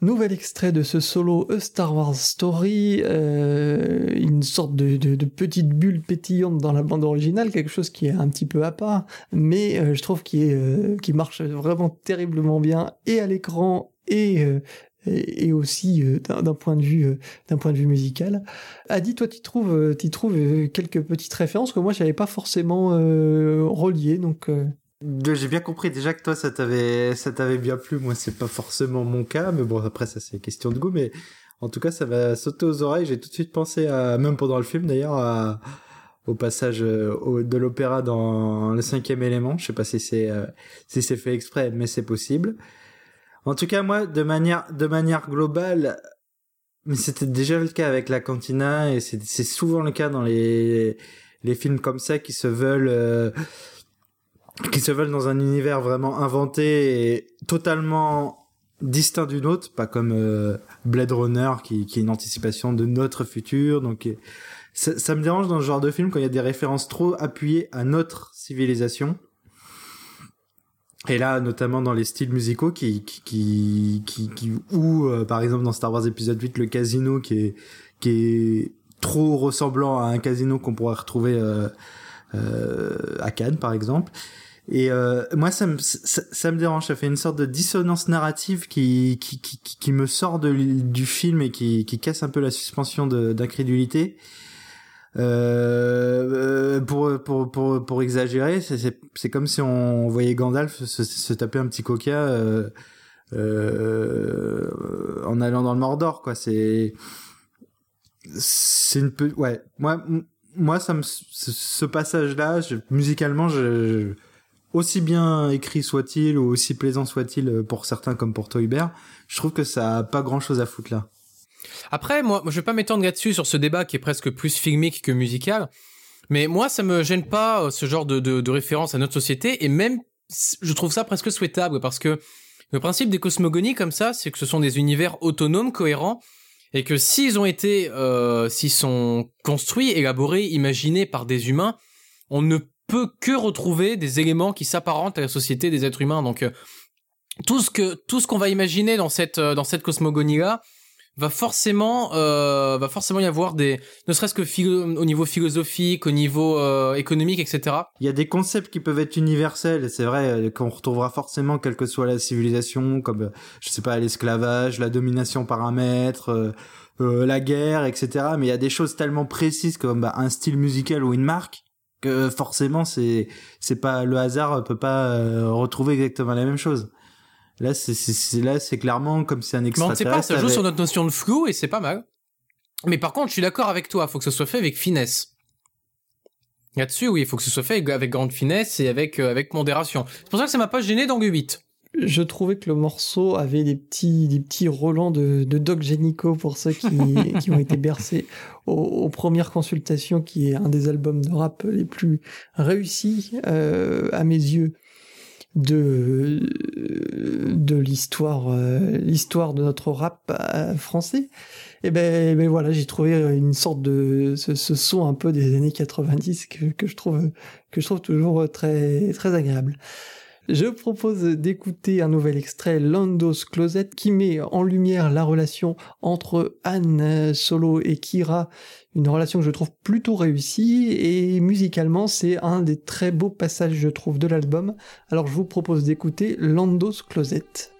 Nouvel extrait de ce solo A Star Wars Story, euh, une sorte de, petite bulle pétillante dans la bande originale, quelque chose qui est un petit peu à part, mais euh, je trouve qui, euh, qui marche vraiment terriblement bien et à l'écran et, et, aussi d'un point de vue d'un point de vue musical. Adi, toi, tu trouves, trouves quelques petites références que moi j'avais pas forcément reliées, donc. J'ai bien compris déjà que toi ça t'avait ça t'avait bien plu. Moi c'est pas forcément mon cas, mais bon après ça c'est question de goût. Mais en tout cas ça va sauter aux oreilles. J'ai tout de suite pensé à même pendant le film d'ailleurs au passage euh, de l'opéra dans le cinquième élément. Je sais pas si c'est euh, si c'est fait exprès, mais c'est possible. En tout cas moi de manière de manière globale, mais c'était déjà le cas avec la cantina et c'est souvent le cas dans les les films comme ça qui se veulent euh, qui se veulent dans un univers vraiment inventé et totalement distinct du nôtre, pas comme euh, Blade Runner qui, qui est une anticipation de notre futur. Donc ça, ça, me dérange dans ce genre de film quand il y a des références trop appuyées à notre civilisation. Et là, notamment dans les styles musicaux qui qui qui, qui, ou euh, par exemple dans Star Wars épisode 8 le casino qui est qui est trop ressemblant à un casino qu'on pourrait retrouver euh, euh, à Cannes par exemple. Et euh, moi, ça me, ça, me dérange. Ça fait une sorte de dissonance narrative qui, qui, qui, qui me sort de, du film et qui, qui casse un peu la suspension d'incrédulité. Euh, pour, pour, pour, pour exagérer, c'est comme si on voyait Gandalf se, se taper un petit coca euh, euh, en allant dans le Mordor, quoi. C'est c'est une peu ouais moi moi ça me ce, passage là musicalement je aussi bien écrit soit-il ou aussi plaisant soit-il pour certains comme pour toi Hubert, je trouve que ça a pas grand-chose à foutre là. Après, moi, je vais pas m'étendre là-dessus sur ce débat qui est presque plus filmique que musical, mais moi, ça me gêne pas ce genre de, de, de référence à notre société, et même, je trouve ça presque souhaitable parce que le principe des cosmogonies comme ça, c'est que ce sont des univers autonomes, cohérents, et que s'ils ont été, euh, s'ils sont construits, élaborés, imaginés par des humains, on ne peut que retrouver des éléments qui s'apparentent à la société des êtres humains. Donc euh, tout ce que tout ce qu'on va imaginer dans cette euh, dans cette cosmogonie là, va forcément euh, va forcément y avoir des ne serait-ce que au niveau philosophique au niveau euh, économique etc il y a des concepts qui peuvent être universels c'est vrai euh, qu'on retrouvera forcément quelle que soit la civilisation comme je sais pas l'esclavage la domination par un maître euh, la guerre etc mais il y a des choses tellement précises comme bah, un style musical ou une marque que forcément c'est c'est pas le hasard peut pas retrouver exactement la même chose Là, c'est là, c'est clairement comme c'est un extraterrestre. Mais on ne sait pas, ça joue sur notre notion de flou et c'est pas mal. Mais par contre, je suis d'accord avec toi, il faut que ce soit fait avec finesse. Là-dessus, oui, il faut que ce soit fait avec grande finesse et avec euh, avec modération. C'est pour ça que ça m'a pas gêné dans 8 Je trouvais que le morceau avait des petits des petits relents de, de Doc Génico pour ceux qui, qui ont été bercés aux, premières consultations, qui est un des albums de rap les plus réussis euh, à mes yeux de de l'histoire euh, l'histoire de notre rap euh, français. Et ben, ben voilà j'ai trouvé une sorte de ce, son un peu des années 90 que, que je trouve que je trouve toujours très très agréable je propose d'écouter un nouvel extrait Lando's Closet qui met en lumière la relation entre Anne Solo et Kira, une relation que je trouve plutôt réussie et musicalement c'est un des très beaux passages je trouve de l'album. Alors je vous propose d'écouter Lando's Closet.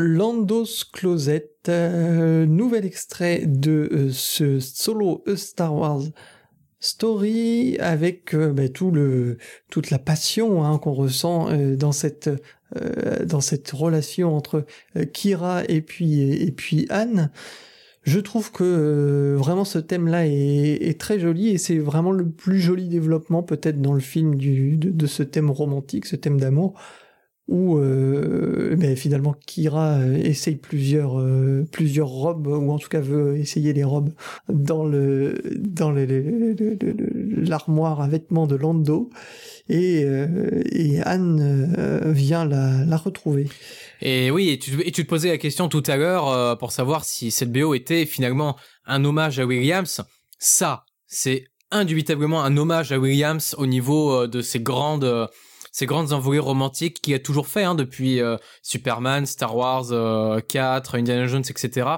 Lando's Closet, euh, nouvel extrait de euh, ce solo Star Wars Story avec euh, bah, tout le toute la passion hein, qu'on ressent dans cette dans cette relation entre Kira et puis et puis Anne. Je trouve que vraiment ce thème-là est, très joli et c'est vraiment le plus joli développement peut-être dans le film du, de, ce thème romantique, ce thème d'amour où euh, finalement Kira euh, essaye plusieurs euh, plusieurs robes ou en tout cas veut essayer les robes dans le dans l'armoire à vêtements de Lando et, et Anne vient la, la retrouver. Et oui, et tu, et tu te posais la question tout à l'heure pour savoir si cette BO était finalement un hommage à Williams. Ça, c'est indubitablement un hommage à Williams au niveau de ses grandes ces grandes envolées romantiques qu'il a toujours fait hein, depuis euh, Superman, Star Wars 4, euh, Indiana Jones, etc.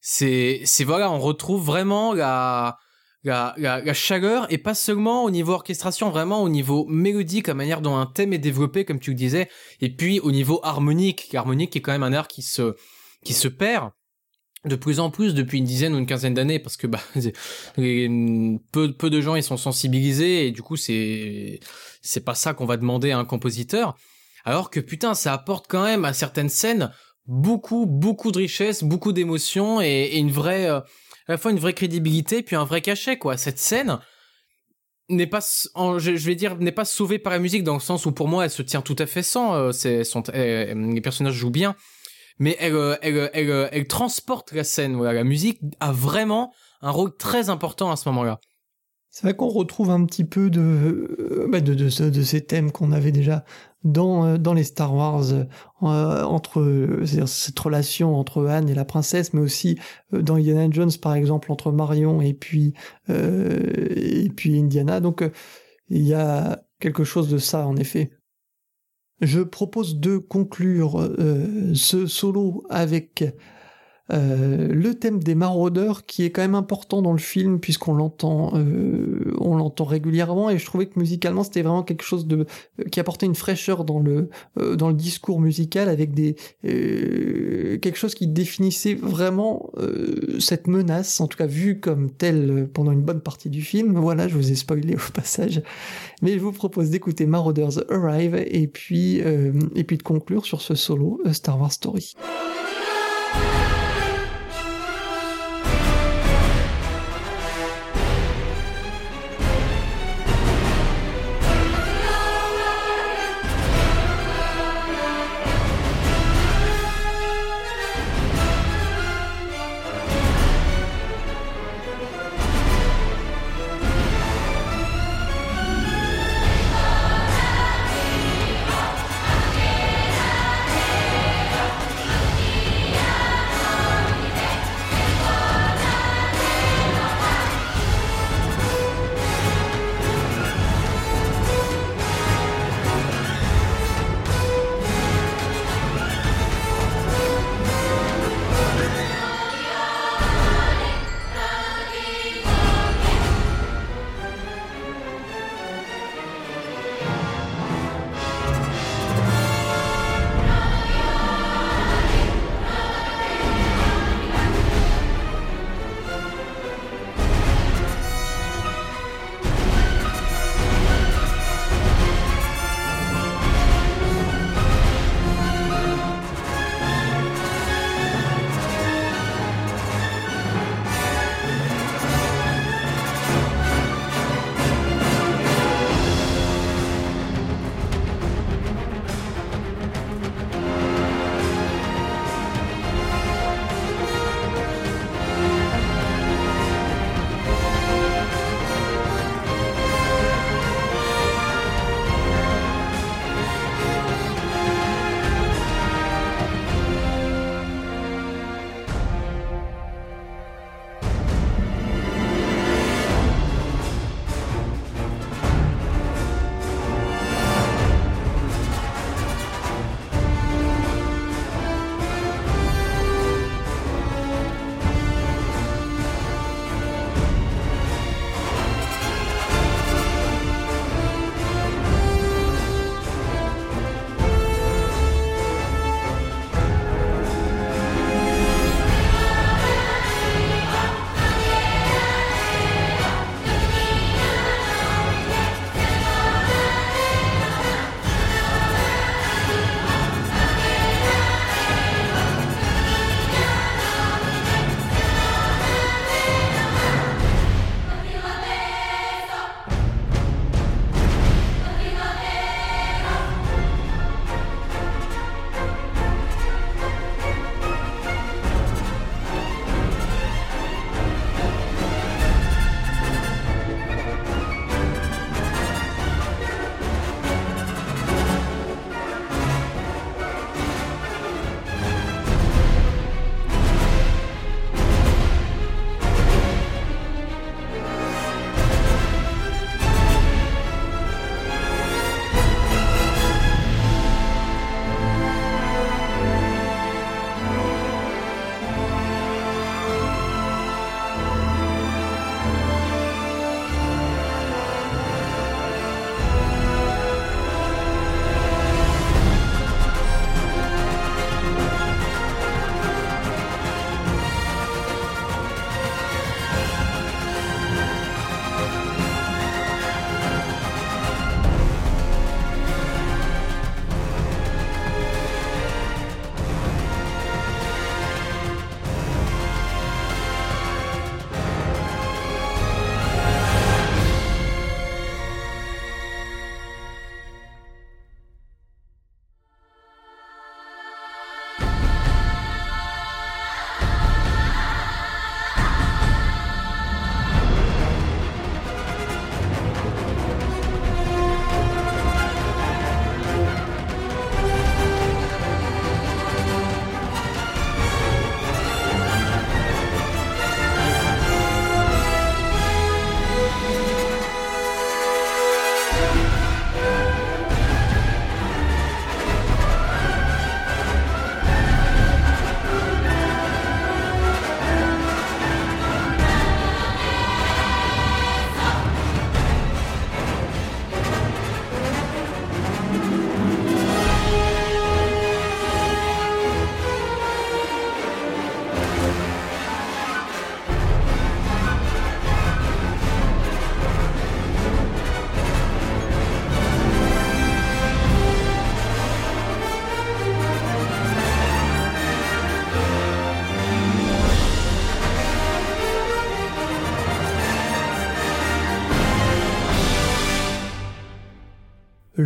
C'est, voilà, on retrouve vraiment la, la, la, chaleur et pas seulement au niveau orchestration, vraiment au niveau mélodique, la manière dont un thème est développé, comme tu le disais, et puis au niveau harmonique, harmonique est quand même un art qui se, qui se perd de plus en plus depuis une dizaine ou une quinzaine d'années parce que bah peu peu de gens ils sont sensibilisés et du coup c'est c'est pas ça qu'on va demander à un compositeur. Alors que putain ça apporte quand même à certaines scènes beaucoup beaucoup de richesse beaucoup d'émotions et, une vraie euh, à la fois une vraie crédibilité puis un vrai cachet quoi. Cette scène n'est pas je, vais dire n'est pas sauvée par la musique dans le sens où pour moi elle se tient tout à fait sans euh, c'est les personnages jouent bien mais elle, euh, elle, euh, elle, euh, elle, transporte la scène. Voilà, la musique a vraiment un rôle très important à ce moment-là. C'est vrai qu'on retrouve un petit peu de, bah de, de, de, ces thèmes qu'on avait déjà dans, dans les Star Wars, entre cette relation entre Anne et la princesse, mais aussi dans Indiana Jones, par exemple, entre Marion et puis, et puis Indiana. Donc, il y a quelque chose de ça, en effet. Je propose de conclure euh, ce solo avec euh, le thème des maraudeurs qui est quand même important dans le film puisqu'on l'entend euh, on l'entend régulièrement et je trouvais que musicalement c'était vraiment quelque chose de qui apportait une fraîcheur dans le dans le discours musical avec des quelque chose qui définissait vraiment cette menace en tout cas vue comme telle pendant une bonne partie du film voilà je vous ai spoilé au passage mais je vous propose d'écouter Marauders Arrive et puis et puis de conclure sur ce solo Star Wars Story.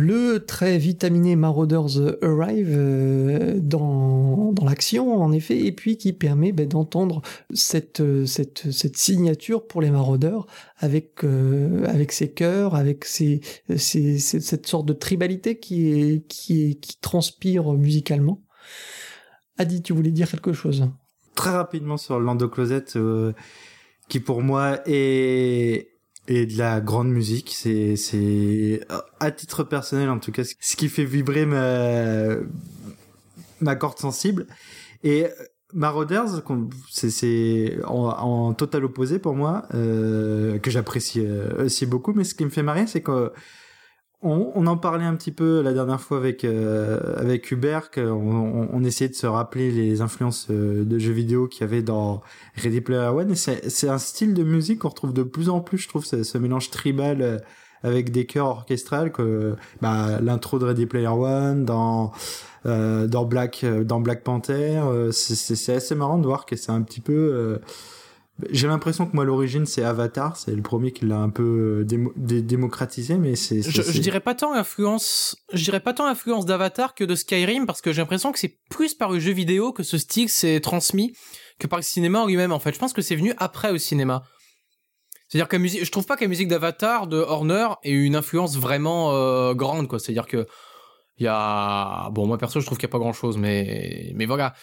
Le très vitaminé Marauders Arrive euh, dans, dans l'action, en effet, et puis qui permet ben, d'entendre cette, cette, signature pour les Marauders avec, euh, avec ses chœurs, avec ses, cette sorte de tribalité qui, qui, transpire musicalement. Adi, tu voulais dire quelque chose? Très rapidement sur Lando Closet, euh, qui pour moi est et de la grande musique. C'est, c'est à titre personnel en tout cas ce qui fait vibrer ma ma corde sensible. Et Marauders, c'est, en, en, total opposé pour moi, euh, que j'apprécie euh, aussi beaucoup. Mais ce qui me fait marrer, c'est que on, on, en parlait un petit peu la dernière fois avec euh, avec Hubert, qu'on on, essayait de se rappeler les influences euh, de jeux vidéo qu'il y avait dans Ready Player One. C'est un style de musique qu'on retrouve de plus en plus, je trouve, ce, ce mélange tribal euh, avec des chœurs orchestrales que bah, l'intro de Ready Player One dans euh, dans Black dans Black Panther. c'est assez marrant de voir que c'est un petit peu j'ai l'impression que moi l'origine c'est Avatar, c'est le premier qui l'a un peu euh, démocratisé, mais c'est. Je, je, dirais pas tant influence, je dirais pas tant influence d'Avatar que de Skyrim parce que j'ai l'impression que c'est plus par le jeu vidéo que ce style s'est transmis que par le cinéma en lui-même. En fait, je pense que c'est venu après au cinéma. C'est-à-dire que musique, je trouve pas que la musique d'Avatar de Horner ait une influence vraiment euh, grande, quoi. C'est-à-dire que il y a, bon, moi perso, je trouve qu'il y a pas grand-chose, mais mais voilà.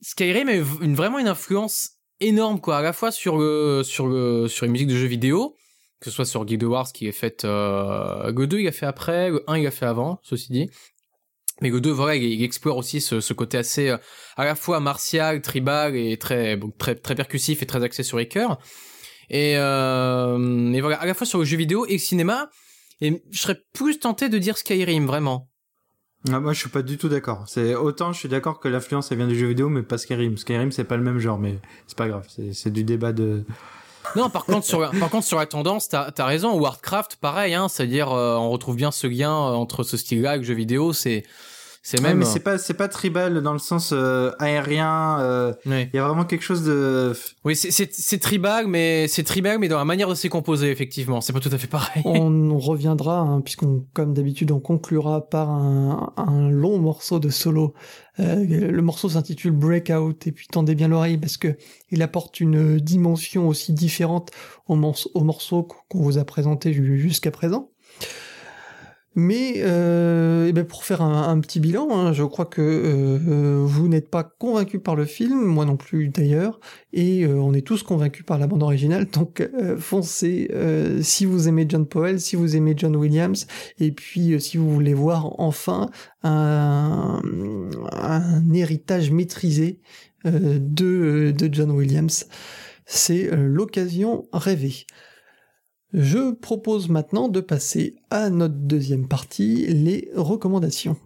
Skyrim a une, vraiment une influence énorme quoi à la fois sur le sur le sur les musiques de jeux vidéo que ce soit sur Guild Wars qui est faite euh, Go 2 il a fait après le 1 il a fait avant ceci dit. Mais Go 2 voilà il, explore aussi ce, côté assez euh, à la fois martial tribal et très très très percussif et très axé sur les cœurs. Et euh, et voilà à la fois sur le jeu vidéo et le cinéma et je serais plus tenté de dire Skyrim vraiment ah, moi, je suis pas du tout d'accord. C'est autant je suis d'accord que l'influence elle vient du jeu vidéo, mais pas Skyrim. Skyrim, c'est pas le même genre, mais c'est pas grave. C'est du débat de. Non, par contre sur par contre sur la tendance, t'as as raison. Warcraft, pareil, hein, c'est-à-dire euh, on retrouve bien ce lien euh, entre ce style-là et le jeu vidéo. C'est c'est même. mais c'est pas c'est pas tribal dans le sens euh, aérien. Euh, il y a vraiment quelque chose de. Oui, c'est c'est tribal, mais c'est tribal, mais dans la manière de s'y composer, effectivement, c'est pas tout à fait pareil. On reviendra, hein, puisqu'on, comme d'habitude, on conclura par un, un long morceau de solo. Euh, le morceau s'intitule Breakout, et puis tendez bien l'oreille parce que il apporte une dimension aussi différente au, morceau, au morceau qu'on vous a présenté jusqu'à présent. Mais euh, eh ben pour faire un, petit bilan, hein, je crois que euh, euh, vous n'êtes pas convaincu par le film, moi non plus d'ailleurs, et on est tous convaincus par la bande originale. Donc foncez si vous aimez John Powell, si vous aimez John Williams, et puis si vous voulez voir enfin un, héritage maîtrisé de John Williams, c'est l'occasion rêvée. Je propose maintenant de passer à notre deuxième partie, les recommandations.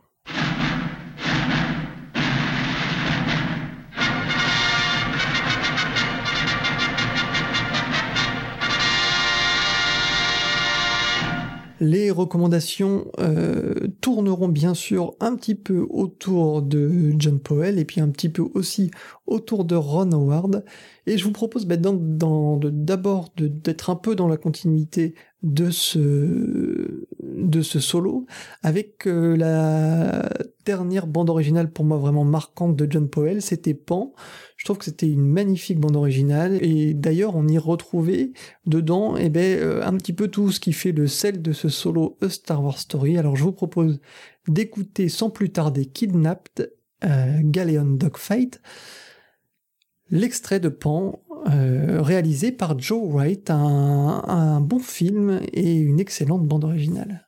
Les recommandations euh, tourneront bien sûr un petit peu autour de John Powell et puis un petit peu aussi autour de Ron Howard. Et je vous propose bah, d'abord d'être un peu dans la continuité de ce, solo avec euh, la dernière bande originale pour moi vraiment marquante de John Powell, c'était Pan. Je trouve que c'était une magnifique bande originale et d'ailleurs on y retrouvait dedans eh ben, euh, un petit peu tout ce qui fait le sel de ce solo Star Wars Story. Alors je vous propose d'écouter sans plus tarder Kidnapped, euh, Galeon Dogfight, l'extrait de Pan euh, réalisé par Joe Wright, un bon film et une excellente bande originale.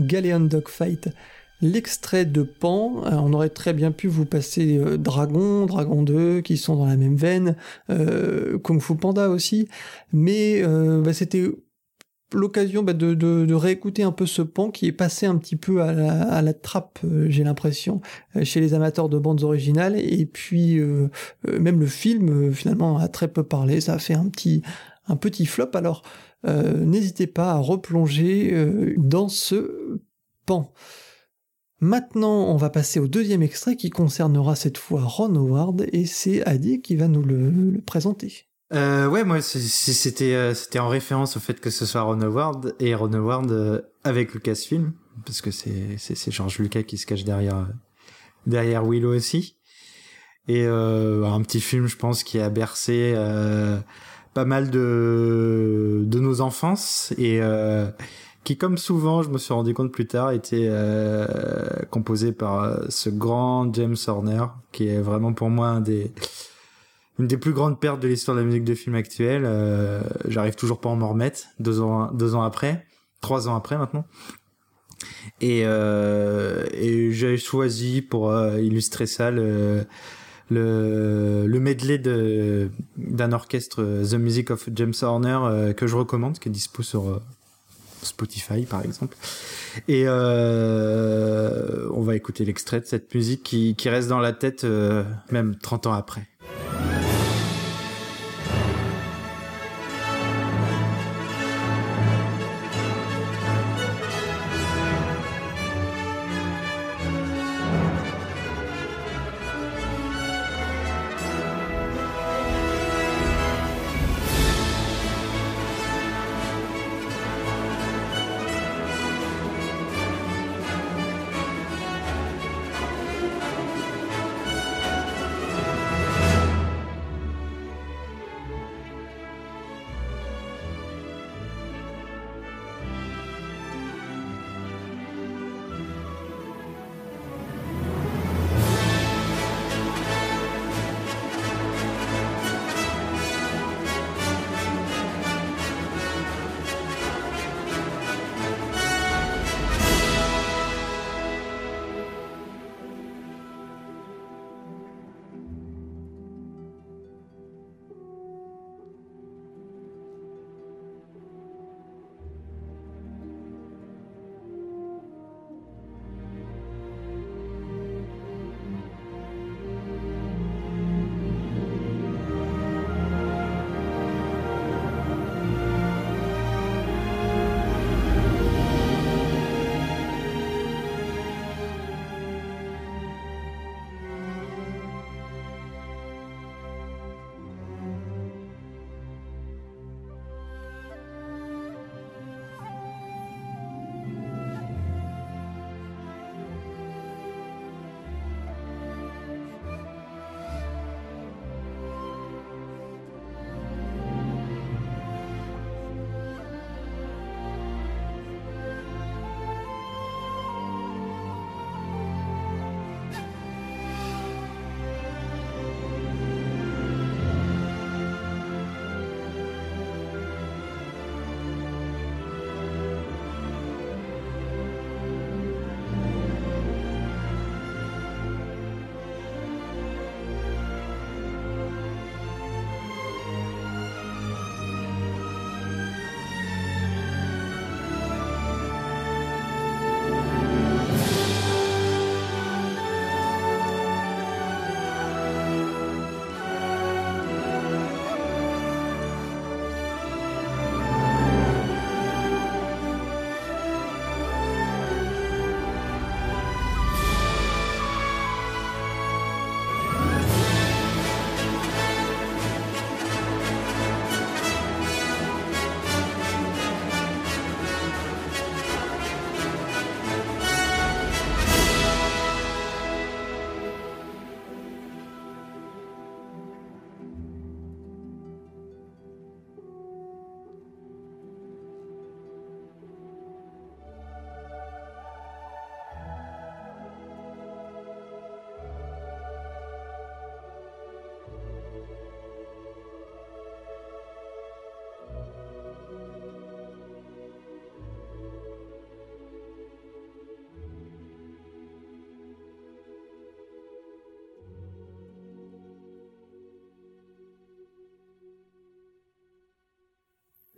Galleon Dogfight, l'extrait de Pan. Euh, on aurait très bien pu vous passer euh, Dragon, Dragon 2, qui sont dans la même veine, euh, Kung Fu Panda aussi, mais bah, c'était l'occasion bah, de, réécouter un peu ce pan qui est passé un petit peu à la, trappe, j'ai l'impression, chez les amateurs de bandes originales. Et puis même le film finalement a très peu parlé, ça a fait un petit un petit flop. Alors n'hésitez pas à replonger dans ce pan. Maintenant, on va passer au deuxième extrait qui concernera cette fois Ron Howard et c'est Adi qui va nous le, présenter. Euh, ouais, moi c'était euh, en référence au fait que ce soit Ron Howard et Ron Howard euh, avec Lucasfilm parce que c'est c'est George Lucas qui se cache derrière derrière Willow aussi et un petit film je pense qui a bercé pas mal de de nos enfances et qui, comme souvent, je me suis rendu compte plus tard, était euh, composé par euh, ce grand James Horner, qui est vraiment pour moi un des une des plus grandes pertes de l'histoire de la musique de film actuelle. Euh, J'arrive toujours pas à m'en remettre deux ans deux ans après, trois ans après maintenant. Et, euh, et j'ai choisi pour euh, illustrer ça le le, le medley de d'un orchestre The Music of James Horner que je recommande, qui est dispo sur Spotify par exemple. Et euh, on va écouter l'extrait de cette musique qui, qui reste dans la tête euh, même 30 ans après.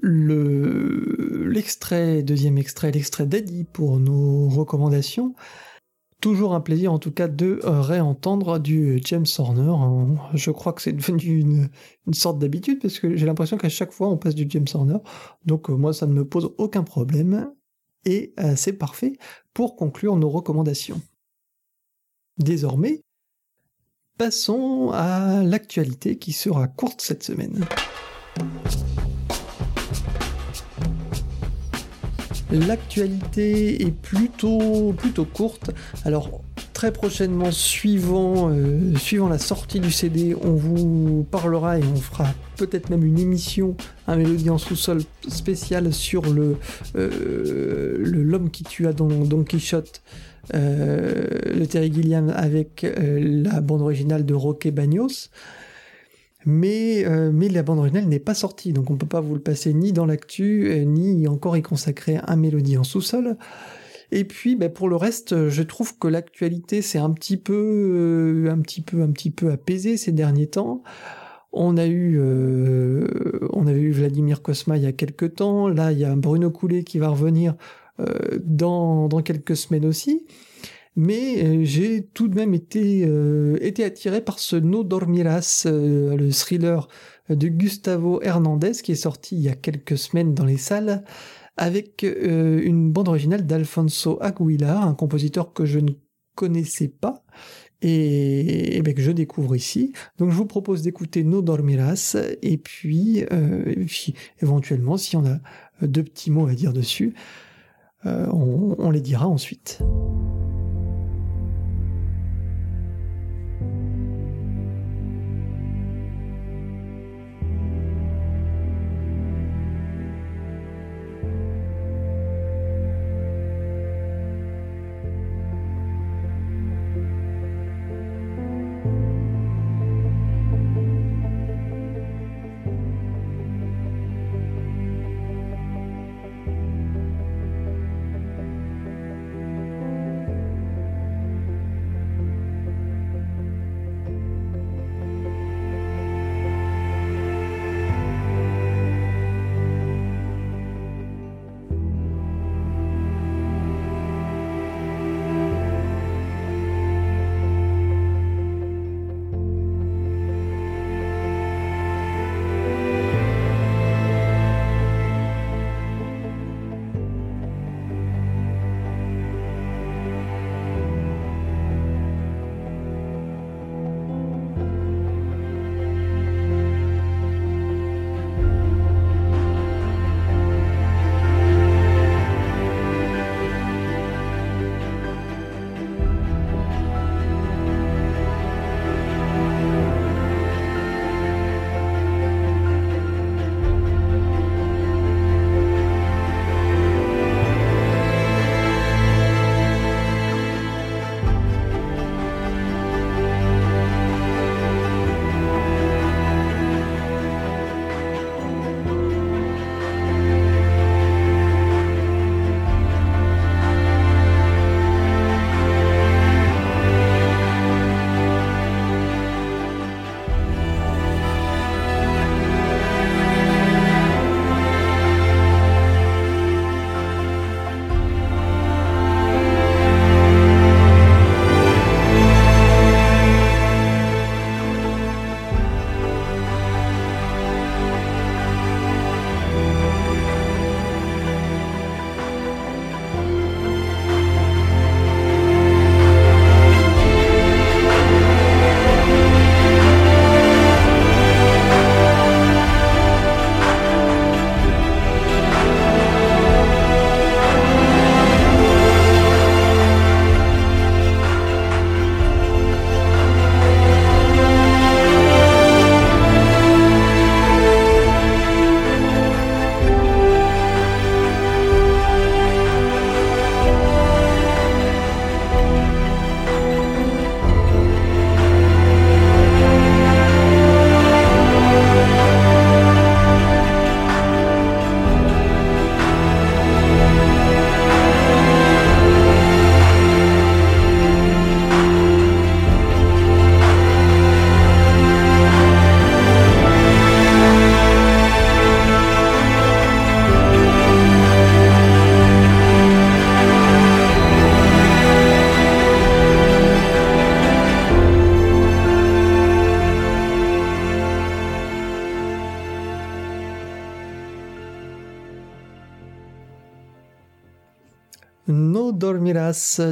L'extrait, deuxième extrait, l'extrait d'Eddie pour nos recommandations. Toujours un plaisir en tout cas de réentendre du James Horner. Je crois que c'est devenu une, sorte d'habitude parce que j'ai l'impression qu'à chaque fois on passe du James Horner. Donc euh, moi ça ne me pose aucun problème et euh, c'est parfait pour conclure nos recommandations. Désormais, passons à l'actualité qui sera courte cette semaine. L'actualité est plutôt, plutôt courte. Alors, très prochainement, suivant, euh, suivant la sortie du CD, on vous parlera et on fera peut-être même une émission, un mélodie en sous-sol spécial sur le euh, l'homme qui tua Don, Don Quichotte, euh, le Terry Gilliam avec la bande originale de Roque Bagnos. Mais, euh, mais la bande originale n'est pas sortie, donc on ne peut pas vous le passer ni dans l'actu, euh, ni encore y consacrer un mélodie en sous-sol. Et puis, bah, pour le reste, je trouve que l'actualité s'est un petit peu, euh, un petit peu, un petit peu apaisée ces derniers temps. On a eu, on avait eu Vladimir Kosma il y a quelques temps. Là, il y a Bruno Coulet qui va revenir dans, dans quelques semaines aussi mais euh, j'ai tout de même été, euh, été attiré par ce No Dormiras, euh, le thriller de Gustavo Hernandez qui est sorti il y a quelques semaines dans les salles avec une bande originale d'Alfonso Aguilar, un compositeur que je ne connaissais pas et, ben, que je découvre ici. Donc je vous propose d'écouter No Dormiras et puis, éventuellement si on a deux petits mots à dire dessus, on les dira ensuite.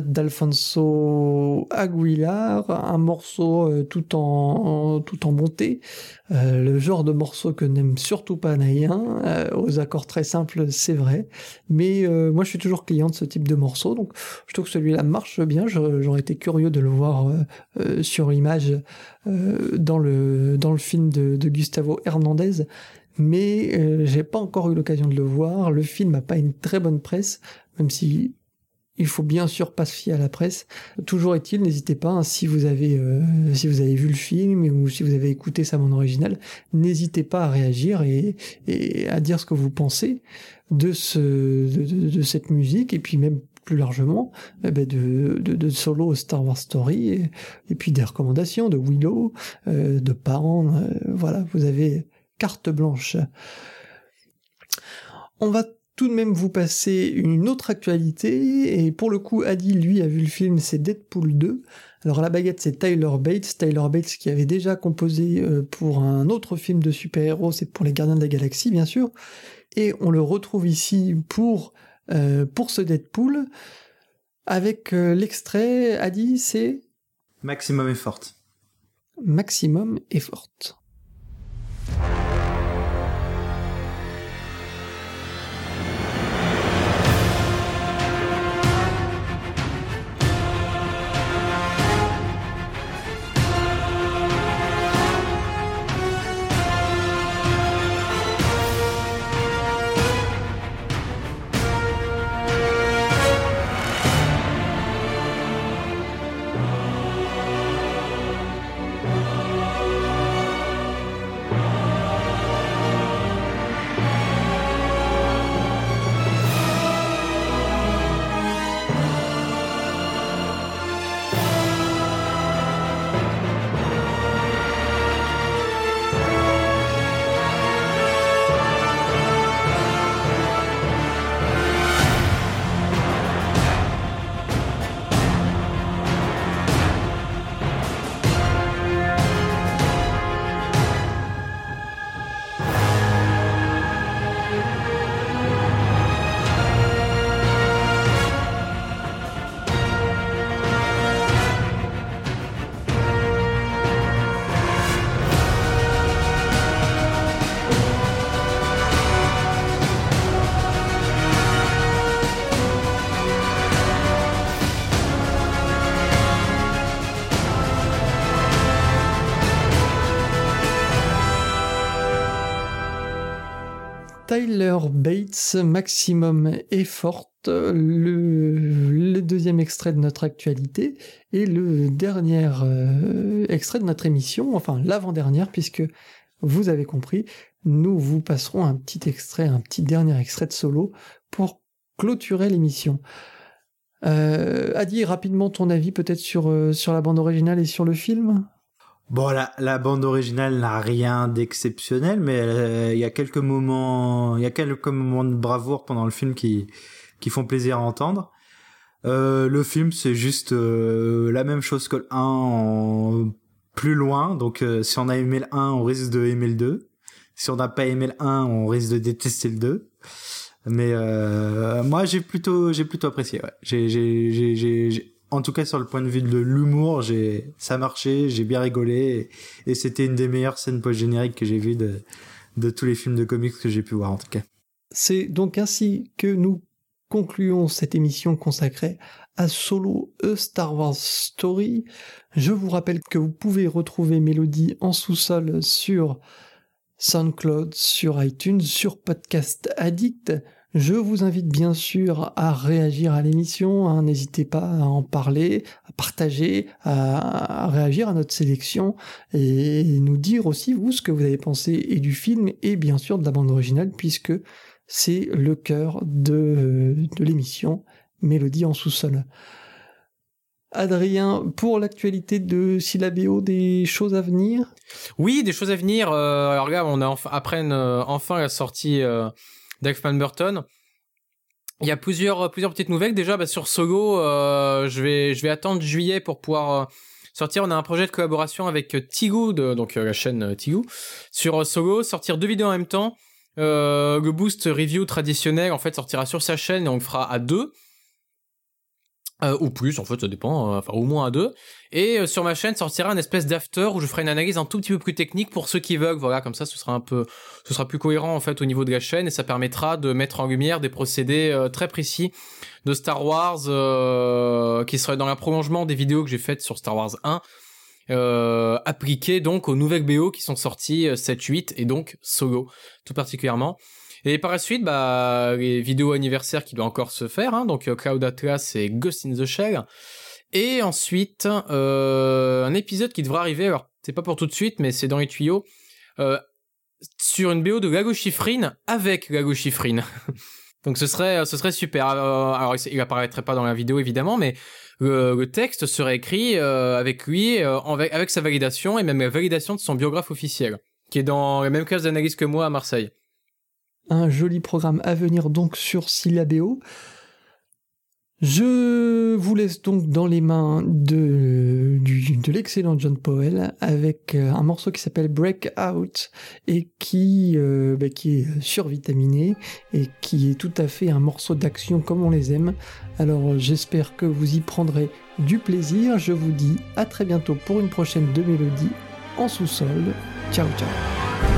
D'Alfonso Aguilar, un morceau euh, tout en, tout en montée, euh, le genre de morceau que n'aime surtout pas Naïen, euh, aux accords très simples, c'est vrai, mais moi je suis toujours client de ce type de morceau, donc je trouve que celui-là marche bien, j'aurais été curieux de le voir sur l'image dans, le, dans le film de, Gustavo Hernandez, mais j'ai pas encore eu l'occasion de le voir. Le film n'a pas une très bonne presse, même si il faut bien sûr pas se fier à la presse. Toujours est-il, n'hésitez pas, hein, si vous avez euh, si vous avez vu le film ou si vous avez écouté sa bande originale, n'hésitez pas à réagir et, à dire ce que vous pensez de ce de, cette musique et puis même plus largement eh ben de, de, solo Star Wars Story et, puis des recommandations de Willow, euh, de Parent, euh, voilà, vous avez carte blanche. On va tout de même vous passer une autre actualité, et pour le coup, Adi, lui, a vu le film, c'est Deadpool 2. Alors la baguette, c'est Tyler Bates, Tyler Bates qui avait déjà composé euh, pour un autre film de super-héros, c'est pour les Gardiens de la Galaxie, bien sûr, et on le retrouve ici pour, euh, pour ce Deadpool, avec euh, l'extrait, Adi, c'est... Maximum Effort. Maximum Effort. Tyler Bates, Maximum Effort, le, le, deuxième extrait de notre actualité et le dernier euh, extrait de notre émission, enfin l'avant-dernière, puisque vous avez compris, nous vous passerons un petit extrait, un petit dernier extrait de solo pour clôturer l'émission. Euh, Adi, rapidement ton avis peut-être sur, euh, sur la bande originale et sur le film? Bon, la, la bande originale n'a rien d'exceptionnel, mais euh, il y a quelques moments, il y a quelques moments de bravoure pendant le film qui qui font plaisir à entendre. Euh, le film, c'est juste euh, la même chose que le 1 en plus loin. Donc, euh, si on a aimé le 1, on risque de aimer le 2. Si on n'a pas aimé le 1, on risque de détester le 2. Mais moi, j'ai plutôt, j'ai plutôt apprécié. Ouais. J'ai, j'ai, j'ai, en tout cas sur le point de vue de l'humour, j'ai ça marchait, j'ai bien rigolé et, c'était une des meilleures scènes post génériques que j'ai vues de tous les films de comics que j'ai pu voir en tout cas. C'est donc ainsi que nous concluons cette émission consacrée à Solo A Star Wars Story. Je vous rappelle que vous pouvez retrouver Mélodie en sous-sol sur SoundCloud, sur iTunes, sur Podcast Addict. Je vous invite bien sûr à réagir à l'émission, hein. n'hésitez pas à en parler, à partager, à, réagir à notre sélection et nous dire aussi vous ce que vous avez pensé et du film et bien sûr de la bande originale puisque c'est le cœur de, l'émission Mélodie en sous-sol. Adrien, pour l'actualité de Syllabéo, des choses à venir? Oui, des choses à venir. Euh, alors regarde, on a enfin, après euh, enfin la sortie euh, d'Expan Burton. Il y a plusieurs plusieurs petites nouvelles déjà bah, sur Sogo. Euh, je vais je vais attendre juillet pour pouvoir euh, sortir. On a un projet de collaboration avec Tigou, de, donc euh, la chaîne Tigou, sur Sogo. Sortir deux vidéos en même temps. le boost review traditionnel en fait sortira sur sa chaîne et on le fera à deux. Euh, ou plus, en fait, ça dépend, euh, enfin au moins à deux. Et euh, sur ma chaîne sortira un espèce d'after où je ferai une analyse un tout petit peu plus technique pour ceux qui veulent. Voilà, comme ça, ce sera un peu, ce sera plus cohérent en fait au niveau de la chaîne et ça permettra de mettre en lumière des procédés très précis de Star Wars qui seraient dans le prolongement des vidéos que j'ai faites sur Star Wars 1. Euh, appliqués donc aux nouvelles BO qui sont sorties 7-8 et donc Solo tout particulièrement. Et par la suite, bah, les vidéos anniversaires qui doivent encore se faire, hein, donc euh, Cloud Atlas et Ghost in the Shell. Et ensuite, euh, un épisode qui devra arriver, alors c'est pas pour tout de suite, mais c'est dans les tuyaux, euh, sur une BO de Lago Schifrin avec Lago Schifrin. donc ce serait, ce serait super. Alors, il apparaîtrait pas dans la vidéo évidemment, mais le, texte serait écrit avec lui, avec, avec sa validation et même la validation de son biographe officiel, qui est dans les mêmes cases d'analyse que moi à Marseille un joli programme à venir donc sur Syllabéo. Je vous laisse donc dans les mains de, de l'excellent John Powell avec euh, un morceau qui s'appelle Breakout et qui, euh, bah, qui est survitaminé et qui est tout à fait un morceau d'action comme on les aime. Alors j'espère que vous y prendrez du plaisir. Je vous dis à très bientôt pour une prochaine de Mélodie en sous-sol. Ciao ciao